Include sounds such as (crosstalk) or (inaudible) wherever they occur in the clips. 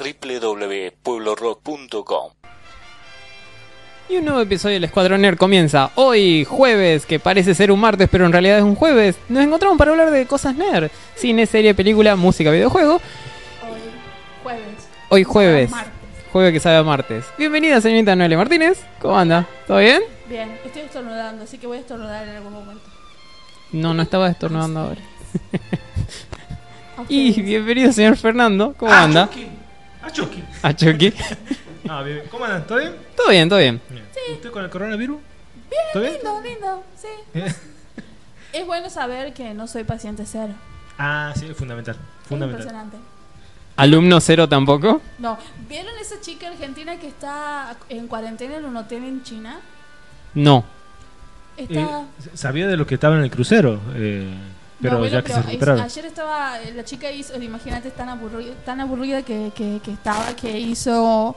www.pueblorock.com. Y un nuevo episodio del Escuadrón Nerd comienza hoy, jueves, que parece ser un martes, pero en realidad es un jueves. Nos encontramos para hablar de cosas nerd: cine, serie, película, música, videojuego. Hoy, jueves. Hoy, jueves, Martes. jueves que sabe a martes. Bienvenida, señorita Noelia Martínez. ¿Cómo anda? ¿Todo bien? Bien, estoy estornudando, así que voy a estornudar en algún momento. No, no estaba estornudando ahora. A (laughs) Y bienvenido, señor Fernando. ¿Cómo Ah, anda? Ah, Chucky. A Chucky. (laughs) Ah, bien. ¿Cómo andan? ¿Todo bien? Todo bien, todo bien. Bien. ¿Usted con el coronavirus? Bien. ¿Todo bien? Lindo, lindo, sí. (laughs) Es bueno saber que no soy paciente cero. ah, sí, es fundamental. Es Fundamental. impresionante. ¿Alumno cero tampoco? No, ¿vieron esa chica argentina que está en cuarentena en un hotel en China? No. Está... Eh, sabía de lo que estaba en el crucero, eh, pero No, bueno, ya que pero se es- recuperaron. ayer estaba, eh, la chica hizo, imagínate, tan aburrida, tan aburrida que, que, que estaba, que hizo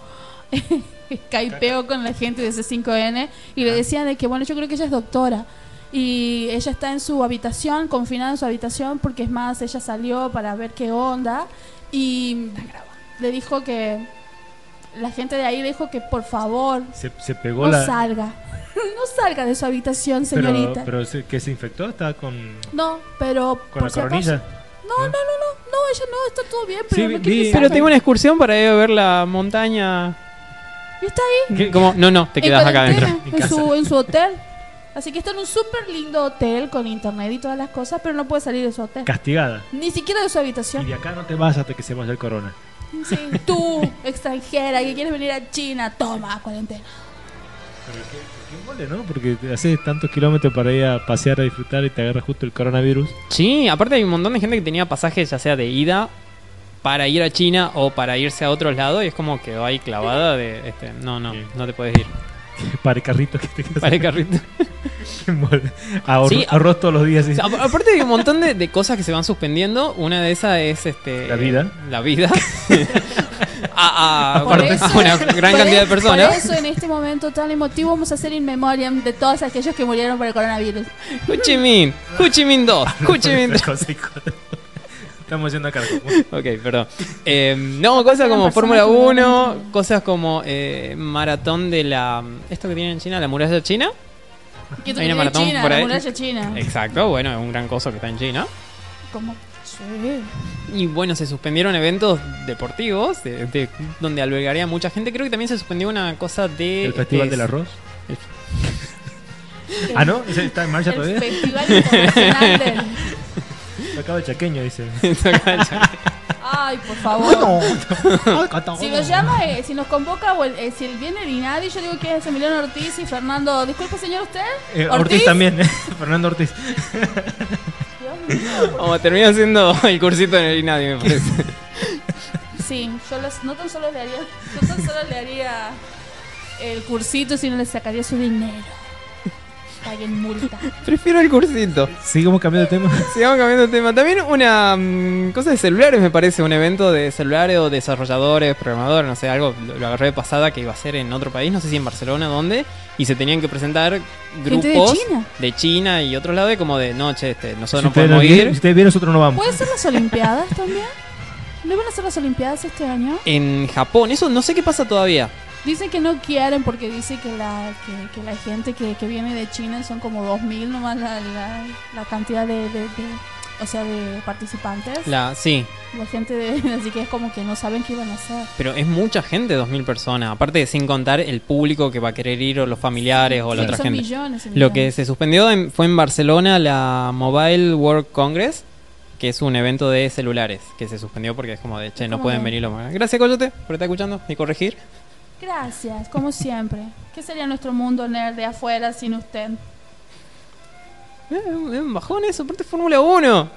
(laughs) skypeo con la gente de C5N y le Ah. decían de que, bueno, yo creo que ella es doctora. Y ella está en su habitación, confinada en su habitación, porque es más, ella salió para ver qué onda y le dijo que, la gente de ahí le dijo que por favor Se, se pegó no la. salga, (laughs) no salga de su habitación, pero, señorita. pero se- que se infectó, estaba con, no, pero con por la si acaso- coronilla. no, no, no, no, no, ella no, está todo bien, pero Sí, vi- Pero tengo una excursión para ir a ver la montaña. Y está ahí, ¿Qué? ¿Cómo? No, no, te quedas acá adentro. en en, su, en su hotel. Así que está en un súper lindo hotel con internet y todas las cosas, pero no puede salir de su hotel. Castigada. Ni siquiera de su Y habitación. de acá no te vas hasta que se vaya el corona. Sí, tú, extranjera, que quieres venir a China, toma, cuarentena. Pero qué, qué mole, ¿no? Porque te haces tantos kilómetros para ir a pasear, a disfrutar y te agarra justo el coronavirus. Sí, aparte hay un montón de gente que tenía pasajes ya sea de ida para ir a China o para irse a otros lados y es como que va ahí clavada de este, no, no, Sí. no te puedes ir. (laughs) para el carrito que te. Para el carrito. (laughs) Ahorro, Sí. ahorro todos los días. Aparte hay un montón de, de cosas que se van suspendiendo. Una de esas es este La vida. La vida. (laughs) a, a- Por a eso- una gran por cantidad de personas. Por eso en este momento tan emotivo vamos a hacer in memoriam de todos aquellos que murieron por el coronavirus. Ho Chi Minh, Ho Chi Minh 2, Ho Chi Minh 2. Estamos yendo acá. (laughs) Ok, perdón. Eh, no, cosas como Fórmula personas que 1, realmente- cosas como eh, maratón de la... ¿Esto que tienen en China? ¿La muralla china? Que Hay una maratón China, por la ahí. muralla china. Exacto, bueno, es un gran coso que está en China. Como, sí. Y bueno, se suspendieron eventos deportivos de, de- donde albergaría mucha gente. Creo que también se suspendió una cosa de... El Festival este, del Arroz. Ah, ¿no? ¿Ese ¿Está en marcha El todavía? Festival Internacional del... Acaba el chaqueño, dice. (laughs) Ay, por favor. (laughs) Si nos llama, eh, si nos convoca, o el- eh, si viene el INADI, yo digo que es Emiliano Ortiz y Fernando. Disculpe, señor, ¿usted? Eh, Ortiz? también, ¿eh? (laughs) Fernando Ortiz. Dios mío. Como termina haciendo el cursito en el INADI, me parece. Sí, yo los- no tan solo le haría, no tan solo le haría el cursito, sino le sacaría su dinero. Paguen multa. (laughs) Prefiero el cursito. Sigamos cambiando de tema. (laughs) Sigamos cambiando de tema. También una mm, cosa de celulares, me parece, un evento de celulares o desarrolladores, programadores, no sé, algo, lo, lo agarré de pasada que iba a ser en otro país, no sé si en Barcelona, ¿dónde? Y se tenían que presentar grupos ¿Gente de China? de China y otros lados, y como de noche, este, Si nosotros no podemos vienen, si ir. ustedes vienen, nosotros no vamos. ¿Pueden ser las Olimpiadas también? ¿No iban a ser las Olimpiadas este año? En Japón, eso no sé qué pasa todavía. Dicen que no quieren porque dice que la que, que la gente que, que viene de China son como 2.000 nomás la, la, la cantidad de, de- de- o sea, de participantes. La, La, sí, gente de, (laughs) así que es como que no saben qué iban a hacer. pero es mucha gente, 2.000 personas. Aparte, sin contar el público que va a querer ir o los familiares o la Sí, otra son gente. millones y Lo que millones. se suspendió en- fue en Barcelona la Mobile World Congress, que es un evento de celulares, que se suspendió porque es como de, che, no ¿Cómo pueden venir los Gracias, Coyote, por estar escuchando y corregir. Gracias, como siempre. ¿Qué sería nuestro mundo nerd de afuera sin usted? Eh, un bajón eso, aparte Fórmula 1.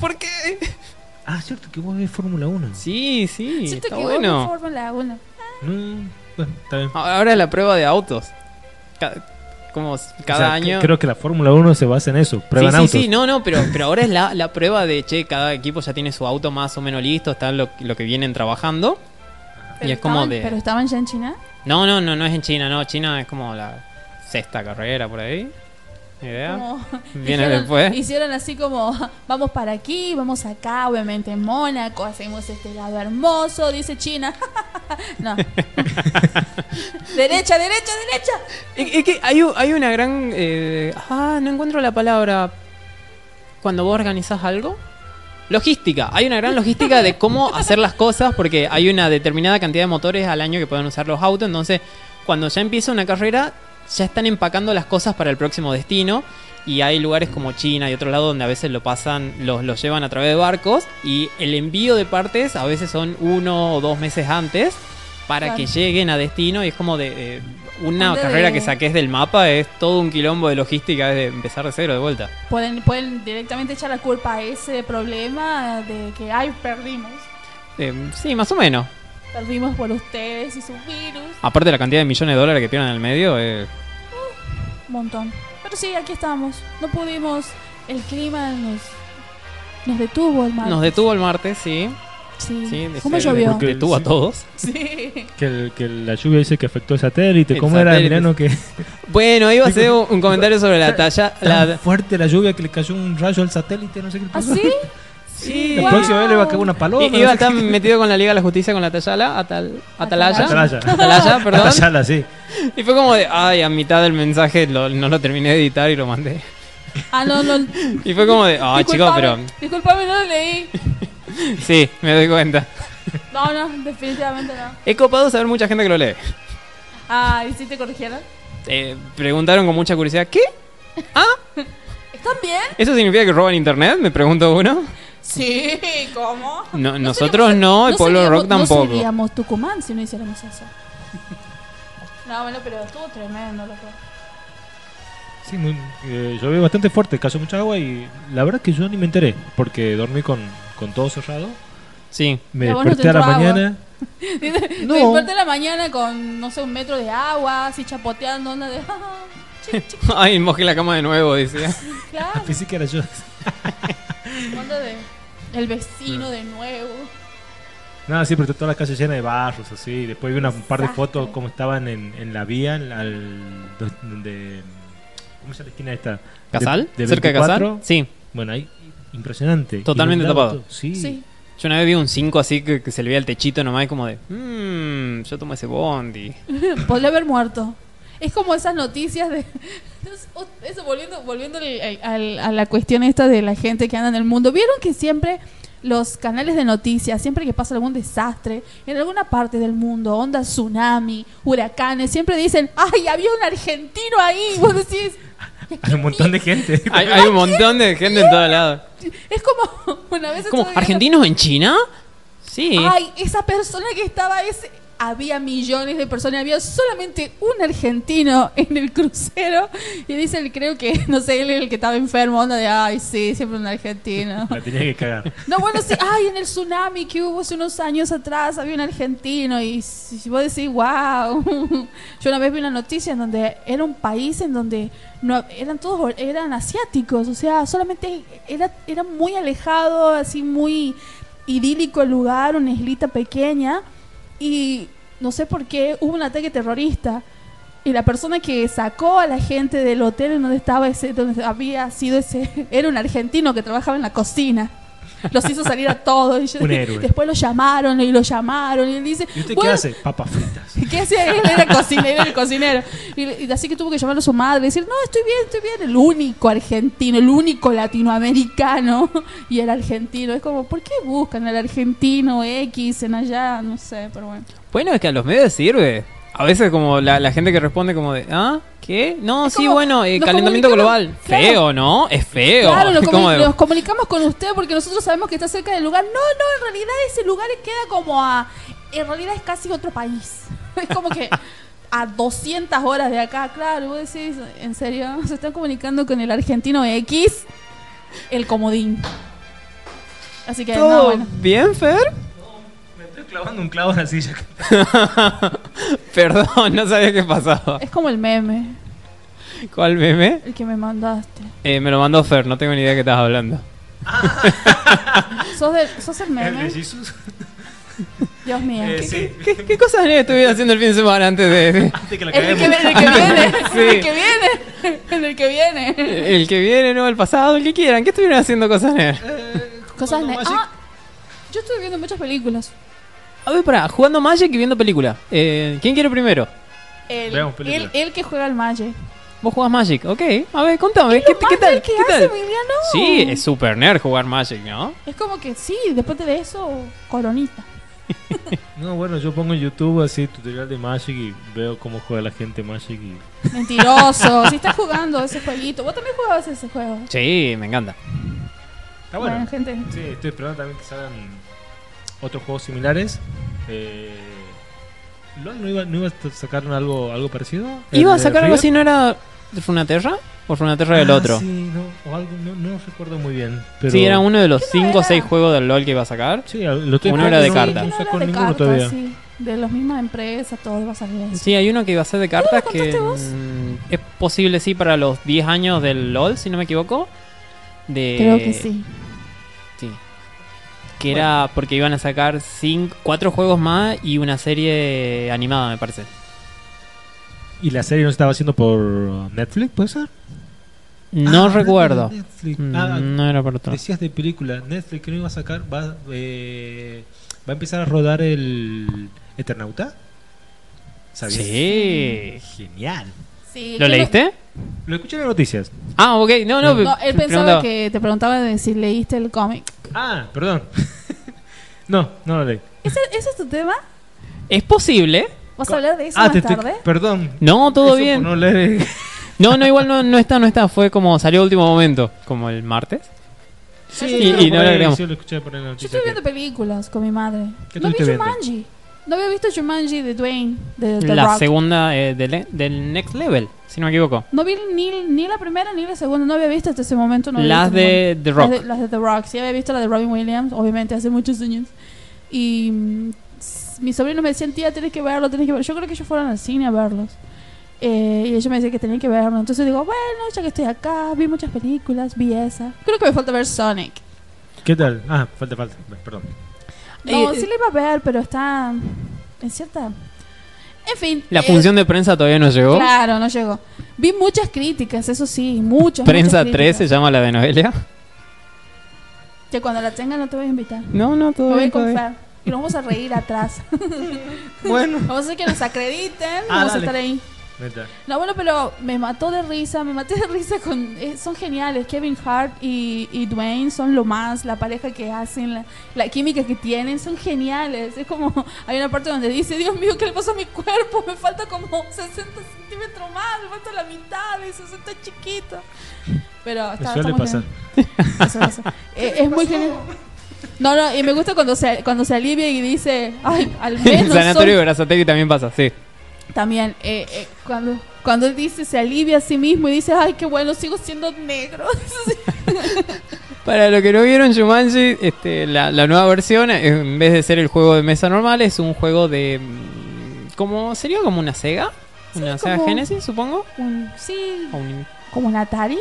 ¿Por qué? Ah, cierto que vos ves Fórmula 1. Sí, sí, Siento está que bueno. vos Fórmula 1. Mm, bueno, está bien. Ahora es la prueba de autos. Como cada O sea, año... Creo que la Fórmula 1 se basa en eso. Prueban sí, sí, autos. sí, no, no, pero, pero ahora es la, la prueba de, che, cada equipo ya tiene su auto más o menos listo, está lo, lo que vienen trabajando. Pero Y es como estaban- de- ¿Pero estaban ya en China? No, no, no, no es en China, no, China es como la sexta carrera por ahí. Ni idea. Como- (laughs) Viene hicieron- después. Hicieron así como, vamos para aquí, vamos acá, obviamente en Mónaco, hacemos este lado hermoso, dice China. (laughs) no. (laughs) derecha, derecha, derecha. Es, es que hay, hay una gran... eh, ah, no encuentro la palabra. Cuando vos organizás algo. Logística. Hay una gran logística de cómo (laughs) hacer las cosas porque hay una determinada cantidad de motores al año que pueden usar los autos. Entonces, cuando ya empieza una carrera, ya están empacando las cosas para el próximo destino. Y hay lugares como China y otro lado donde a veces lo pasan, los, los llevan a través de barcos. Y el envío de partes a veces son uno o dos meses antes para Claro. que lleguen a destino. Y es como de una carrera que saques del mapa, es todo un quilombo de logística, es de empezar de cero de vuelta. Pueden, pueden directamente echar la culpa a ese problema de que, ay, perdimos. Eh, sí, más o menos. Perdimos por ustedes y sus virus. Aparte de la cantidad de millones de dólares que pierden en el medio, eh, Un montón. Pero sí, aquí estamos. No pudimos. El clima nos, nos detuvo el mar. nos detuvo el martes, sí. Sí. sí ¿Cómo de- llovió? Porque- Detuvo a todos. Sí. Que, el- que la lluvia dice que afectó el satélite. El ¿Cómo era, satélite. Milano? Que (laughs) Bueno, iba a hacer un, un comentario sobre la talla. tan La, (laughs) fuerte la lluvia que le cayó un rayo al satélite, no sé qué le ¿Ah, pasó. sí? (laughs) sí, La Wow. próxima vez le va a caer una paloma. I- no iba a estar qué. metido con la Liga de la Justicia con la Tayala, Atal, Atalaya. Atalaya. Atalaya. Atalaya, perdón. Atayala, sí. Y fue como de, ay, a mitad del mensaje lo- no lo terminé de editar y lo mandé. Ah, no, no. Y fue como de, ay, chicos, pero Disculpame, Disculpame, no lo leí. (laughs) sí, me doy cuenta. No, no, definitivamente no. He copado saber mucha gente que lo lee. Ah, ¿y si te corrigieron? Eh, preguntaron con mucha curiosidad, ¿qué? ¿Están bien? ¿Eso significa que roban internet? Me pregunto uno. Sí, ¿cómo? No, nosotros no, el pueblo seríamos- rock tampoco. No seríamos Tucumán si no hiciéramos eso. (laughs) No, bueno, pero estuvo tremendo, loco. Sí, muy, eh, llovió bastante fuerte, cayó mucha agua y la verdad que yo ni me enteré, porque dormí con, con todo cerrado. Sí. Me a vos no desperté a la entró agua. (laughs) mañana. No. Me desperté en la mañana con, no sé, un metro de agua, así chapoteando, onda de... (laughs) chic, (laughs) Ay, mojé la cama de nuevo, decía. claro, Pensé que era yo. onda de... El vecino de nuevo. No, sí, pero toda la calle llena de barros, así. Después vi una, un par de Desastre. fotos como estaban en, en la vía, en la- al- donde... ¿Cómo se llama la esquina esta? ¿Casal? De- de ¿Cerca de 24. Casal? Sí. Bueno, ahí, impresionante. Totalmente tapado. Sí. Sí. Yo una vez vi un 5 así que, que se le veía el techito nomás y como de, mmm, yo tomo ese bondi. (laughs) Podría haber muerto. Es como esas noticias de... (laughs) Eso, volviendo, volviendo al- al- a la cuestión esta de la gente que anda en el mundo. ¿Vieron que siempre los canales de noticias, siempre que pasa algún desastre en alguna parte del mundo, onda tsunami, huracanes, siempre dicen, ¡ay, había un argentino ahí! (laughs) Vos decís... Hay un montón de gente. (laughs) Hay, hay un montón de gente en todos lados. Es como... (laughs) Una vez ¿Como argentinos en China? Sí. Ay, esa persona que estaba ese había millones de personas, había solamente un argentino en el crucero y dice, creo que, (laughs) no sé, él era el que estaba enfermo, onda de, ay, sí, siempre un argentino. (laughs) La tenía que cagar. No, bueno, sí, ay, en el tsunami que hubo hace unos años atrás había un argentino y si vos decís, wow. (laughs) Yo una vez vi una noticia en donde era un país en donde no eran todos eran asiáticos, o sea, solamente era era muy alejado, así muy idílico el lugar, una islita pequeña y no sé por qué hubo un ataque terrorista. Y la persona que sacó a la gente del hotel en donde estaba ese, donde había sido ese, (laughs) era un argentino que trabajaba en la cocina. Los hizo salir a todos. Y yo- Un héroe. Después lo llamaron y lo llamaron. Y él dice, ¿Y usted "Bueno, qué hace? Papas fritas. (laughs) ¿Qué hacía él? Era cocinero, el cocinero. Y, y así que tuvo que llamarlo a su madre y decir, no, estoy bien, estoy bien. El único argentino, el único latinoamericano. (laughs) Y el argentino. Es como, ¿por qué buscan al argentino X en allá? No sé, pero bueno. Bueno, es que a los medios sirve. A veces como la, la gente que responde como de, ¿ah? ¿Qué? No, Es sí, como, bueno, eh, calentamiento global. claro. Feo, ¿no? Es feo. Claro, nos, (laughs) de- nos comunicamos con usted porque nosotros sabemos que está cerca del lugar. No, no, en realidad ese lugar queda como a... En realidad es casi otro país. (laughs) Es como que a 200 horas de acá, claro. Vos decís, ¿en serio? (laughs) Se están comunicando con el argentino X, el comodín. Así que, no, ¿Todo bueno. bien, Fer? Clavando un clavo en la silla. (laughs) Perdón, no sabía qué pasaba. Es como el meme, ¿Cuál meme? el que me mandaste. Eh, me lo mandó Fer, no tengo ni idea de qué estás hablando. (laughs) ¿Sos, de- sos el El de meme? Jesús. Dios mío. Eh, ¿Qué- sí. ¿Qué, qué cosas estuvieron haciendo el fin de semana antes de, de- Antes que la En el que, caguemos. el (laughs) que viene, en el que viene, en el que viene. el que viene, no, el pasado, el que quieran? ¿Qué estuvieron haciendo cosas nerd? Eh, Cosas jugando ne- Magic. Ah, yo estuve viendo muchas películas. A ver, pará, jugando Magic y viendo película. Eh, ¿Quién quiere primero? El, Veamos el, el que juega al Magic. Vos jugás Magic, ok. A ver, contame, ¿Es ¿qué, lo qué más tal? nerd que ¿Qué hace tal? Emiliano? Sí, es super nerd jugar Magic, ¿no? Es como que sí, después de eso, coronita. (laughs) No, bueno, yo pongo en YouTube así tutorial de Magic y veo cómo juega la gente Magic y... Mentiroso. (laughs) si estás jugando ese jueguito. Vos también jugabas ese juego. Sí, me encanta. Está bueno. gente. Sí, estoy esperando también que salgan otros juegos similares. Eh, ¿LOL no iba, no iba a sacar algo, algo parecido? ¿Iba a ¿El de sacar algo así, no era de Runeterra? ¿O Runeterra del Ah, otro? Sí, no, o algo, no, no recuerdo muy bien. Pero... Sí, era uno de los ¿Qué no 5 o era? 6 juegos del LoL que iba a sacar. Sí, lo estoy Uno era de cartas. No, sacó de ninguno cartas, todavía. sí. De las mismas empresas, todo va a salir eso. Sí, hay uno que iba a ser de cartas que vos? mm, es posible, sí, para los 10 años del LoL, si no me equivoco. De... Creo que. Sí. Que era porque iban a sacar 4 juegos más y una serie animada, me parece. ¿Y la serie no se estaba haciendo por Netflix, puede ser? No Ah, recuerdo. Netflix. Mm, Ah, no era por otro. decías de película. Netflix que no iba a sacar. Va, eh, va a empezar a rodar el Eternauta. ¿Sabías? Sí. Genial. Sí, ¿Lo leíste? Lo escuché en las noticias. Ah, ok. No, no. No, no, él pe- pensaba preguntaba. que te preguntaba de si leíste el cómic. Ah, perdón. (laughs) no, no lo leí. ¿Ese, ese es tu tema? Es posible. ¿Vas a hablar de eso ah, más te tarde? Perdón. No, todo Eso por bien. No, leer. (laughs) No, no, igual no, no está, no está. Fue como salió último momento, como el martes. sí, Y- y por no lo ahí agregamos. sí lo escuché por ahí en la Yo noticia estoy viendo películas con mi madre. ¿Qué No vi estuviste viendo? Jumanji. No había visto Jumanji de Dwayne, de The La Rock. segunda eh, del, del Next Level, si no me equivoco. No vi ni, ni la primera ni la segunda. No había visto hasta ese momento. No Las de. The Rock. Las de, las de The Rock. Sí, había visto la de Robin Williams, obviamente, hace muchos años. Y mm, mis sobrinos me decían, tía, tienes que verlo, tienes que verlo. Yo creo que ellos fueron al cine a verlos. Eh, y ellos me decían que tenían que verlo. Entonces digo, bueno, ya que estoy acá, vi muchas películas, vi esa. Creo que me falta ver Sonic. ¿Qué tal? Ah, falta, falta. Perdón. No, Eh, sí le iba a ver, pero está en cierta... En fin. La eh, función de prensa todavía no llegó. Claro, no llegó. Vi muchas críticas, eso sí, muchas. Prensa muchas 3 se llama la de Noelia. Que cuando la tenga no te voy a invitar. No, no, todo voy a confiar. Y nos vamos a reír atrás. (laughs) Bueno. Vamos a hacer que nos acrediten. Ah, vamos a dale. estar ahí. Neta. No, bueno, pero me mató de risa. Me maté de risa con. eh, son geniales. Kevin Hart y, y Dwayne son lo más. La pareja que hacen, la, la química que tienen, son geniales. Es como. Hay una parte donde dice: Dios mío, ¿qué le pasó a mi cuerpo? Me falta como 60 centímetros más. Me falta la mitad. Eso está chiquito. Pero está, está muy pasar. genial. Eso, eso. Eh, es muy genial. No, no, y me gusta cuando se, cuando se alivia y dice, ay, al (laughs) En menos Sanatorio de soy... Brazatecui también pasa, sí. También, eh, eh, cuando, cuando él dice, se alivia a sí mismo y dice, ay, qué bueno, sigo siendo negro. (laughs) Para los que no vieron Jumanji, este, la, la nueva versión, eh, en vez de ser el juego de mesa normal, es un juego de... mm, como ¿Sería como una Sega? Sí, ¿Una Sega Genesis, supongo? Un- sí, O un- como un Atari,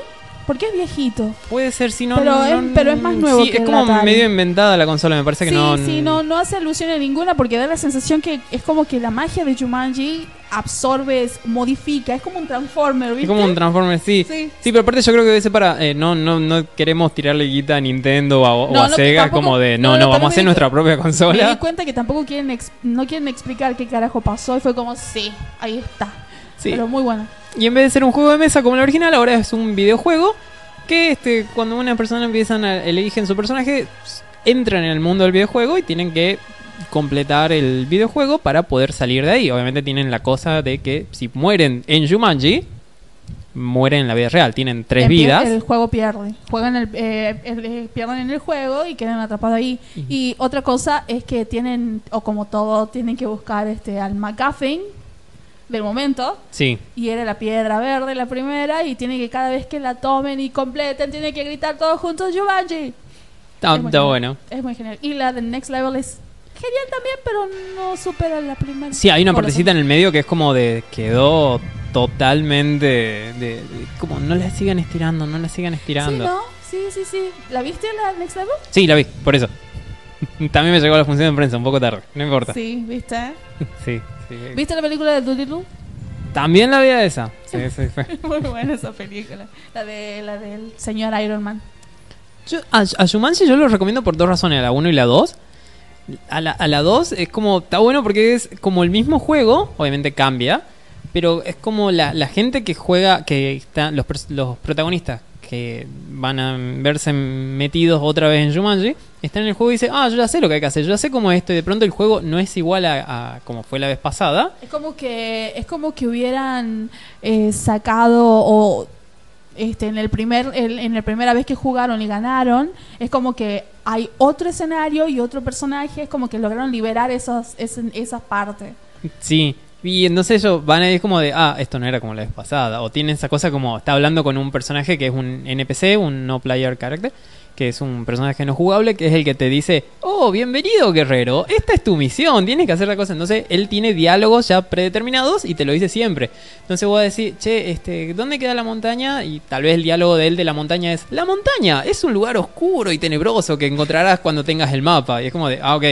porque es viejito. Puede ser, si no... Pero es- no- pero es más nuevo Sí, que es como medio inventada la consola, me parece que sí, no... sí, no, no hace alusión a ninguna porque da la sensación que es como que la magia de Jumanji absorbe, es- modifica, es como un Transformer, ¿viste? Es como un Transformer, sí. Sí. Sí, pero aparte yo creo que debe ser para... eh, no, no, no queremos tirarle guita a Nintendo o a, o No, a no, Sega tampoco- como de... no, No, vamos a hacer nuestra propia Me di consola. cuenta que tampoco quieren no quieren explicar qué carajo pasó y fue como, sí, ahí está. Sí. Pero muy bueno. Y en vez de ser un juego de mesa como el original, ahora es un videojuego que este, cuando una persona empiezan a eligen su personaje, entran en el mundo del videojuego y tienen que completar el videojuego para poder salir de ahí. Obviamente tienen la cosa de que si mueren en Jumanji, mueren en la vida real. Tienen tres El, vidas. El juego pierde. Juegan el, eh, el- eh, pierden en el juego y quedan atrapados ahí. Y otra cosa es que tienen, o como todo, tienen que buscar este al McGuffin del momento. Sí. Y era la piedra verde la primera. Y tienen que cada vez que la tomen y completen, tienen que gritar todos juntos Jumanji. Está, Es muy está bueno. Es muy genial. Y la del Next Level es genial también, pero no supera la primera. Sí, hay una partecita en el medio que es como de... Quedó totalmente... De, de- como no la sigan estirando, no la sigan Sí, estirando. ¿no? Sí, sí, sí. ¿La viste la Next Level? Sí, la vi, por eso. (laughs) También me llegó a la función de prensa un poco tarde, no importa. Sí, ¿viste? (laughs) Sí, sí. ¿Viste la película de Doolittle? También la vida esa. Sí, sí, fue. (laughs) Muy buena esa película. La, de, la del señor Iron Man. Yo, a, a Jumanji yo lo recomiendo por dos razones, a la 1 y la 2. A la, a la 2 es como, está bueno porque es como el mismo juego, obviamente cambia, pero es como la, la gente que juega, que están, los, los protagonistas que van a verse metidos otra vez en Jumanji, están en el juego y dicen, ah, yo ya sé lo que hay que hacer, yo ya sé cómo es esto, y de pronto el juego no es igual a, a como fue la vez pasada. Es como que es como que hubieran eh, sacado o este en el primer el- en la primera vez que jugaron y ganaron es como que hay otro escenario y otro personaje es como que lograron liberar esos ese- esa parte Sí, y entonces ellos van a ir como de, ah, esto no era como la vez pasada. O tienen esa cosa como, está hablando con un personaje que es un NPC, un no player character, que es un personaje no jugable, que es el que te dice, oh, bienvenido guerrero, esta es tu misión, tienes que hacer la cosa. Entonces él tiene diálogos ya predeterminados y te lo dice siempre. Entonces voy a decir, che, este, ¿dónde queda la montaña? Y tal vez el diálogo de él de la montaña es, la montaña es un lugar oscuro y tenebroso que encontrarás cuando tengas el mapa. Y es como de, ah, ok.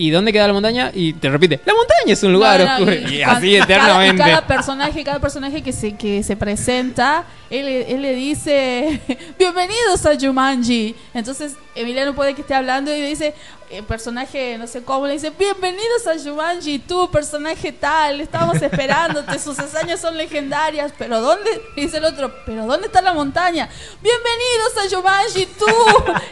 ¿Y dónde queda la montaña? Y te repite, la montaña es un lugar No, no, oscuro. y- así cada- eternamente. Cada, personaje, cada personaje que se, que se presenta, él, él le dice, (laughs) bienvenidos a Jumanji. Entonces, Emiliano puede que esté hablando y le dice, el personaje, no sé cómo, le dice, bienvenidos a Jumanji, tú, personaje tal, estamos esperándote, sus hazañas son legendarias, pero ¿dónde? Dice el otro, pero ¿dónde está la montaña? Bienvenidos a Jumanji, tú,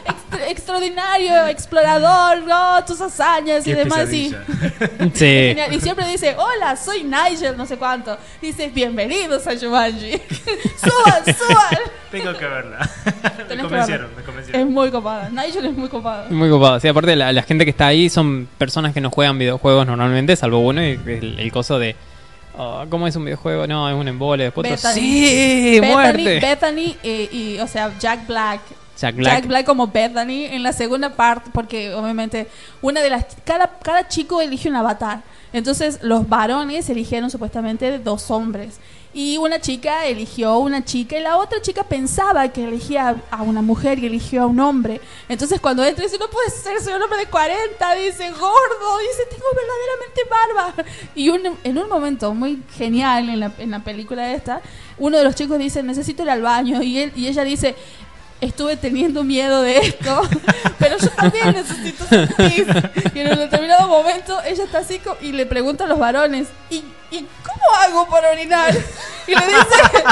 extra- extraordinario, explorador, no, tus hazañas y demás. (laughs) Sí. Y siempre dice, hola, soy Nigel, no sé cuánto. Dice, bienvenidos a Jumanji. (laughs) suban, suban. Tengo que verla. (laughs) me convencieron, me convencieron. Es muy copada. Nigel es muy copada. Muy copado. Sí, aparte la, la gente que está ahí son personas que no juegan videojuegos normalmente, salvo uno, y el, el coso de... oh, ¿Cómo es un videojuego? No, es un embole. Después otro, Bethany. sí, Bethany, muerte. Bethany eh, y, o sea, Jack Black. Jack Black. Jack Black como Bethany en la segunda parte, porque obviamente una de las cada cada chico elige un avatar. Entonces los varones eligieron supuestamente dos hombres y una chica eligió una chica y la otra chica pensaba que elegía a una mujer y eligió a un hombre. Entonces cuando entra dice, no puede ser, soy un hombre de 40, dice, gordo, dice, tengo verdaderamente barba. Y un- en un momento muy genial en la, en la película esta, uno de los chicos dice, necesito ir al baño y, él, y ella dice, estuve teniendo miedo de esto, (laughs) pero yo también necesito sentir. Y en un determinado momento ella está así y le pregunta a los varones, ¿y, y cómo hago para orinar? Y le dice,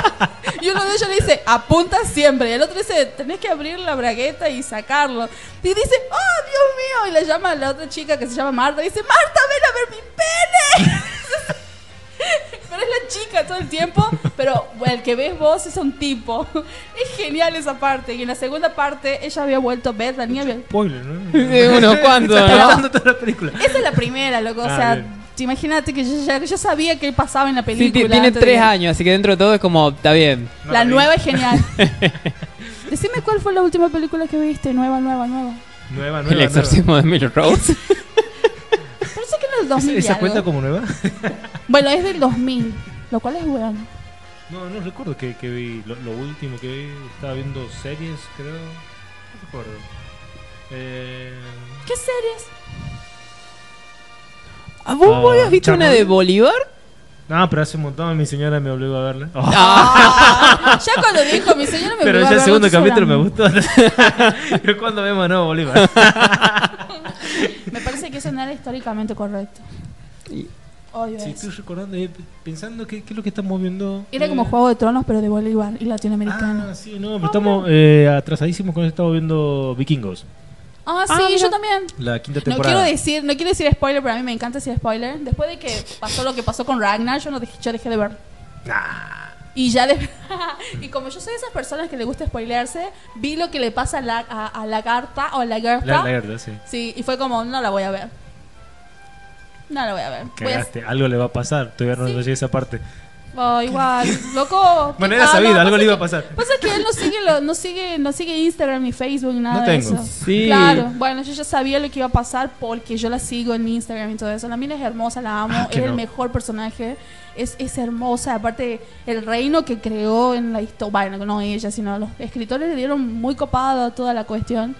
(laughs) y uno de ellos le dice, apunta siempre. Y el otro dice, tenés que abrir la bragueta y sacarlo. Y dice, oh Dios mío, y le llama a la otra chica que se llama Marta, y dice, Marta, ven a ver mi pene. (laughs) Pero es la chica todo el tiempo, pero el que ves vos es un tipo. (laughs) Es genial esa parte. Y en la segunda parte ella había vuelto Bethany. había- Spoiler, ¿no? Sí, unos cuantos, Está ¿no? contando toda la película. Esa es la primera, loco. O Ah, sea, bien. imagínate que yo, ya, yo sabía que pasaba en la Sí, película. ti- tiene de tres años, así que dentro de todo es como, está bien. No La la vi. nueva es genial. (laughs) Decime cuál fue la última película que viste. Nueva, nueva, nueva. Nueva, nueva. El exorcismo de Emily Rose. (laughs) Parece que no es del 2000. ¿Esa, cuenta como nueva? (laughs) Bueno, es del 2000. Lo cual es bueno. No, no recuerdo que, que vi. Lo, lo último que vi, estaba viendo series, creo. No recuerdo. Eh, ¿Qué series? ¿A vos, Ah, vos habías visto una de. Bolívar? no, pero hace un montón mi señora me obligó a verla. Ah, (laughs) (laughs) ya cuando dijo mi señora me pero obligó a ya el segundo capítulo me gustó. pero cuando vemos no, Bolívar. (laughs) Me parece que eso no era históricamente correcto. Y- Sí, estoy recordando, eh, pensando qué, qué es lo que estamos viendo. Era Eh, como Juego de Tronos, pero de Bolívar y latinoamericano. Ah, sí, no, pero estamos eh, atrasadísimos con eso. Estamos viendo Vikingos. Ah, sí, Ah, mira. yo también. La quinta No temporada. quiero decir, no quiero decir spoiler, pero a mí me encanta decir spoiler. Después de que pasó lo que pasó con Ragnar, yo no dejé, yo dejé de ver. Nah. Y ya de- (laughs) y como yo soy de esas personas que le gusta spoilearse, vi lo que le pasa a la, a, a la Garta o a la Gerta. La, la sí. Sí, y fue como, no la voy a ver. No la voy a ver. A- Cagaste, algo le va a pasar. Todavía no Sí. llegué a esa parte. Oh, igual, loco. (laughs) Bueno, era Ah, sabido, no, algo le iba a que- pasar. Pasa que él no sigue, lo- no sigue, no sigue Instagram ni Facebook ni nada No de tengo. eso. Sí. Claro, bueno, yo ya sabía lo que iba a pasar porque yo la sigo en Instagram y todo eso. La mina es hermosa, la amo, Ah, que es el no. mejor personaje, es, es hermosa. Aparte, el reino que creó en la historia, bueno, no ella, sino los escritores le dieron muy copado a toda la cuestión.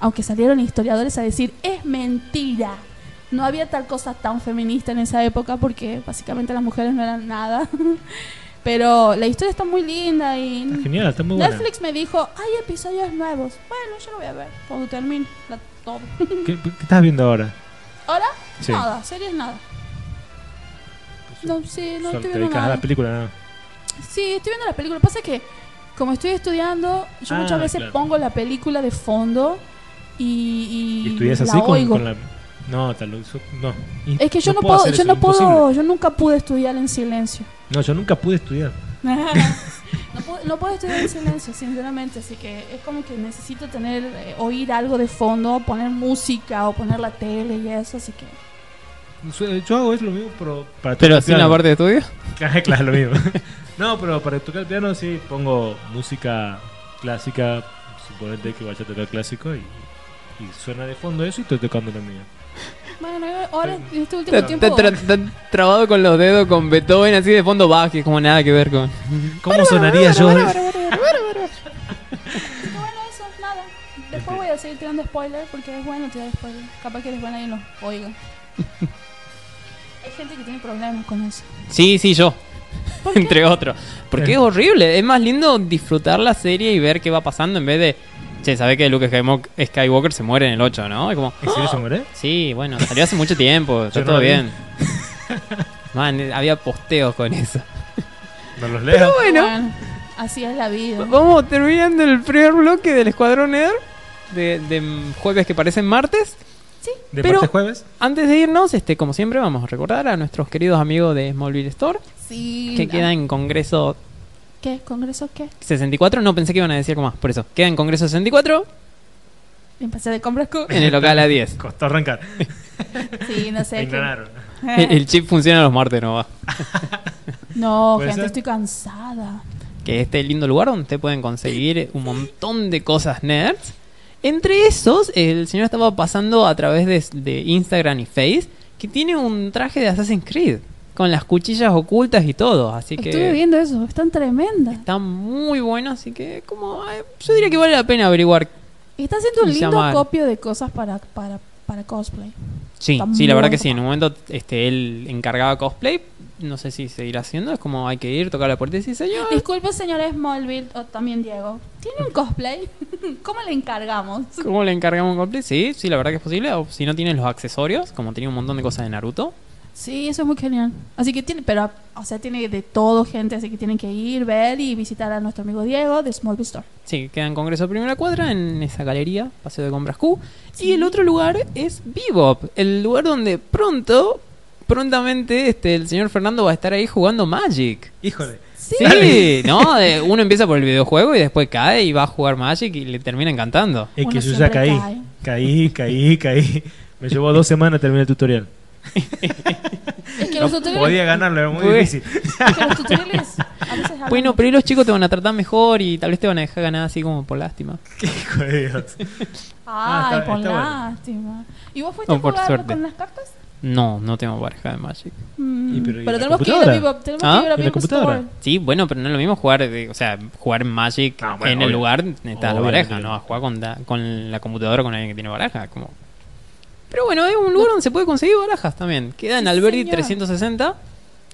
aunque salieron historiadores a decir, es mentira. No había tal cosa tan feminista en esa época porque básicamente las mujeres no eran nada. (laughs) Pero la historia está muy linda y Está genial, está muy buena. Netflix me dijo, hay episodios nuevos. Bueno, yo lo voy a ver cuando termine la- todo. (laughs) ¿Qué, qué estás viendo ahora? ¿Ahora? Sí. Nada, series nada. No, sí, no estoy te viendo dedicas a nada. la película, ¿no? Sí, estoy viendo la película. Pasa que, como estoy estudiando, yo Ah, muchas veces claro. pongo la película de fondo y, y, ¿Y estudias la así con, oigo. con la.? No, tal vez. No. Es que yo no, puedo yo eso, no puedo, yo nunca pude estudiar en silencio. No, yo nunca pude estudiar. (laughs) no, puedo, no puedo estudiar en silencio, sinceramente, así que es como que necesito tener, eh, oír algo de fondo, poner música o poner la tele y eso, así que... Su- Yo hago eso lo mismo, pero para Pero tocar sin la parte de estudio. (laughs) Claro, claro, lo mismo. (laughs) no, pero para tocar el piano sí pongo música clásica. Suponete que vaya a tocar clásico y, y suena de fondo eso y estoy tocando la mía. Bueno, ahora en este Te, último tiempo... trabado con los dedos con Beethoven así de fondo bajo, como nada que ver con. (laughs) ¿Cómo sonaría yo? (laughs) Bueno, eso, nada. Después voy a seguir tirando spoilers porque es bueno tirar spoilers. Capaz que eres buena y los oiga. (laughs) Hay gente que tiene problemas con eso. Sí, sí, yo. Entre otros. Porque Sí. es horrible. Es más lindo disfrutar la serie y ver qué va pasando en vez de. Che, ¿sabés que Luke Skywalker- Skywalker se muere en el 8, no? Es como. ¿En serio se muere? Sí, bueno, salió hace mucho tiempo. (laughs) Está Yo no todo bien. (laughs) Man, había posteos con eso. No los leo. Bueno, así es la vida. vamos terminando el primer bloque del Escuadrón Nerd. De, de jueves que parecen martes. ¿De pero- martes jueves? Antes de irnos, este, como siempre, vamos a recordar a nuestros queridos amigos de Smallville Store. Sí. Que la- queda en Congreso ¿Qué? ¿Congreso qué? 64. No, pensé que iban a decir algo más. Por eso, queda en Congreso 64 Empecé de compras en el local A10. (laughs) Costó arrancar. Sí, no sé. Me que-. (laughs) El, el chip funciona los martes, no va. (laughs) No, ¿Puede gente, ser? estoy cansada. Que este lindo lugar donde ustedes pueden conseguir un montón de cosas nerds. Entre esos, el señor estaba pasando a través de, de Instagram y Face que tiene un traje de Assassin's Creed con las cuchillas ocultas y todo. Así que Estuve viendo eso, están tremendas. está muy bueno. Así que, como eh, yo diría que vale la pena averiguar. Está haciendo un lindo acopio de cosas para, para, para cosplay. Sí, Está sí, la verdad que sí. En un momento este, él encargaba cosplay. No sé si seguirá haciendo. Es como hay que ir, tocar la puerta y decir, señor. Disculpe, señor Smallville, o también Diego. ¿Tiene un cosplay? (laughs) ¿Cómo le encargamos? ¿Cómo le encargamos un cosplay? Sí, sí, la verdad que es posible. O si no tienes los accesorios, como tenía un montón de cosas de Naruto. Sí, eso es muy genial. Así que tiene, pero, o sea, tiene de todo gente, así que tienen que ir, ver y visitar a nuestro amigo Diego de Smallville Store. Sí, queda en Congreso Primera Cuadra, en esa galería, Paseo de Compras Q. Sí. Y el otro lugar es Bebop, el lugar donde pronto, prontamente, este, el señor Fernando va a estar ahí jugando Magic. Híjole. Sí. Sí, ¿no? Uno empieza por el videojuego y después cae y va a jugar Magic y le termina encantando. Es que Uno yo ya caí. cae. Caí, caí, caí. Me llevó dos semanas terminar el tutorial. Es que No los tutoriales, podía ganarlo, era muy Pues- difícil. es que los tutoriales a veces (laughs) hablan Bueno, pero ahí los chicos te van a tratar mejor y tal vez te van a dejar ganar así como por lástima. (laughs) Hijo de Dios. (laughs) Ah, Ay, está- por está bueno. lástima. ¿Y vos fuiste Oh, a jugar suerte. con las cartas? No, no tengo pareja de Magic. Mm, Y pero, ¿y pero tenemos que ir a computadora? Vivo, tenemos ¿Ah? que ir a. Store. Sí, bueno, pero no es lo mismo jugar, de- o sea, jugar Magic Ah, bueno, en el obvio. lugar está la pareja. ¿no? A jugar con, da- con la computadora con alguien que tiene baraja, como... Pero bueno, es un lugar donde se puede conseguir barajas también. Queda en Sí, Alberti señor. 360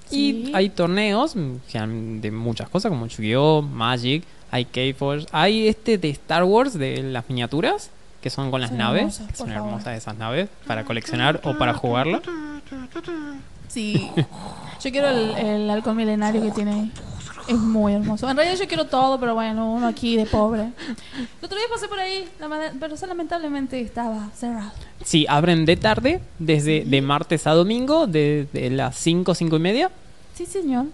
y Sí. hay torneos mm, de muchas cosas como Yu-Gi-Oh, Magic, hay K-Force, hay este de Star Wars de las miniaturas que son con las Son naves, hermosas, que son favor. hermosas esas naves para coleccionar o para jugarla. Sí. Yo quiero el, el halcón milenario que tiene ahí. Es muy hermoso. En realidad yo quiero todo, pero bueno, uno aquí de pobre. El otro día pasé por ahí, pero eso lamentablemente estaba cerrado. Sí, abren de tarde, desde de martes a domingo, desde las 5, 5 y media. Sí, señor.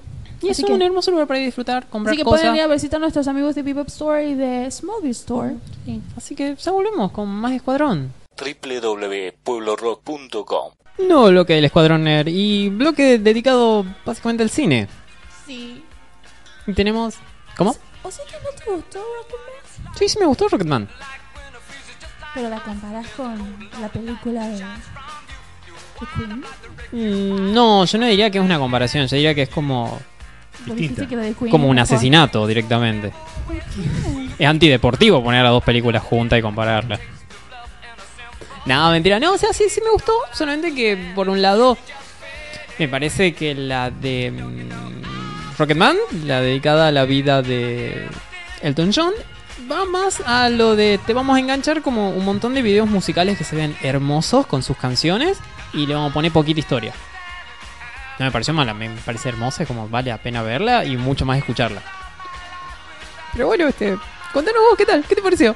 Y es Así un que- hermoso lugar para ir a disfrutar, comprar Así que cosas. pueden ir a visitar a nuestros amigos de Bebop Store y de Smallville Store. Sí, Así que ya volvemos con más Escuadrón. www.pueblorock.com No bloque del Escuadrón Nerd y bloque dedicado básicamente al cine. Sí. Y tenemos... ¿Cómo? O sea que no te gustó Rocketman, Sí, sí me gustó Rocketman. pero la comparás con la película de, de Queen. Mm, no, yo no diría que es una comparación, yo diría que es como, Distinta. como un asesinato directamente. Es antideportivo poner las dos películas juntas y compararlas. No, mentira, no, o sea, sí, sí me gustó. Solamente que, por un lado, me parece que la de mm, Rocketman, la dedicada a la vida de Elton John, va más a lo de te vamos a enganchar como un montón de videos musicales que se ven hermosos con sus canciones y le vamos a poner poquita historia. No me pareció mala, me parece hermosa, es como vale la pena verla y mucho más escucharla. Pero bueno, este, contanos vos, ¿qué tal? ¿Qué te pareció?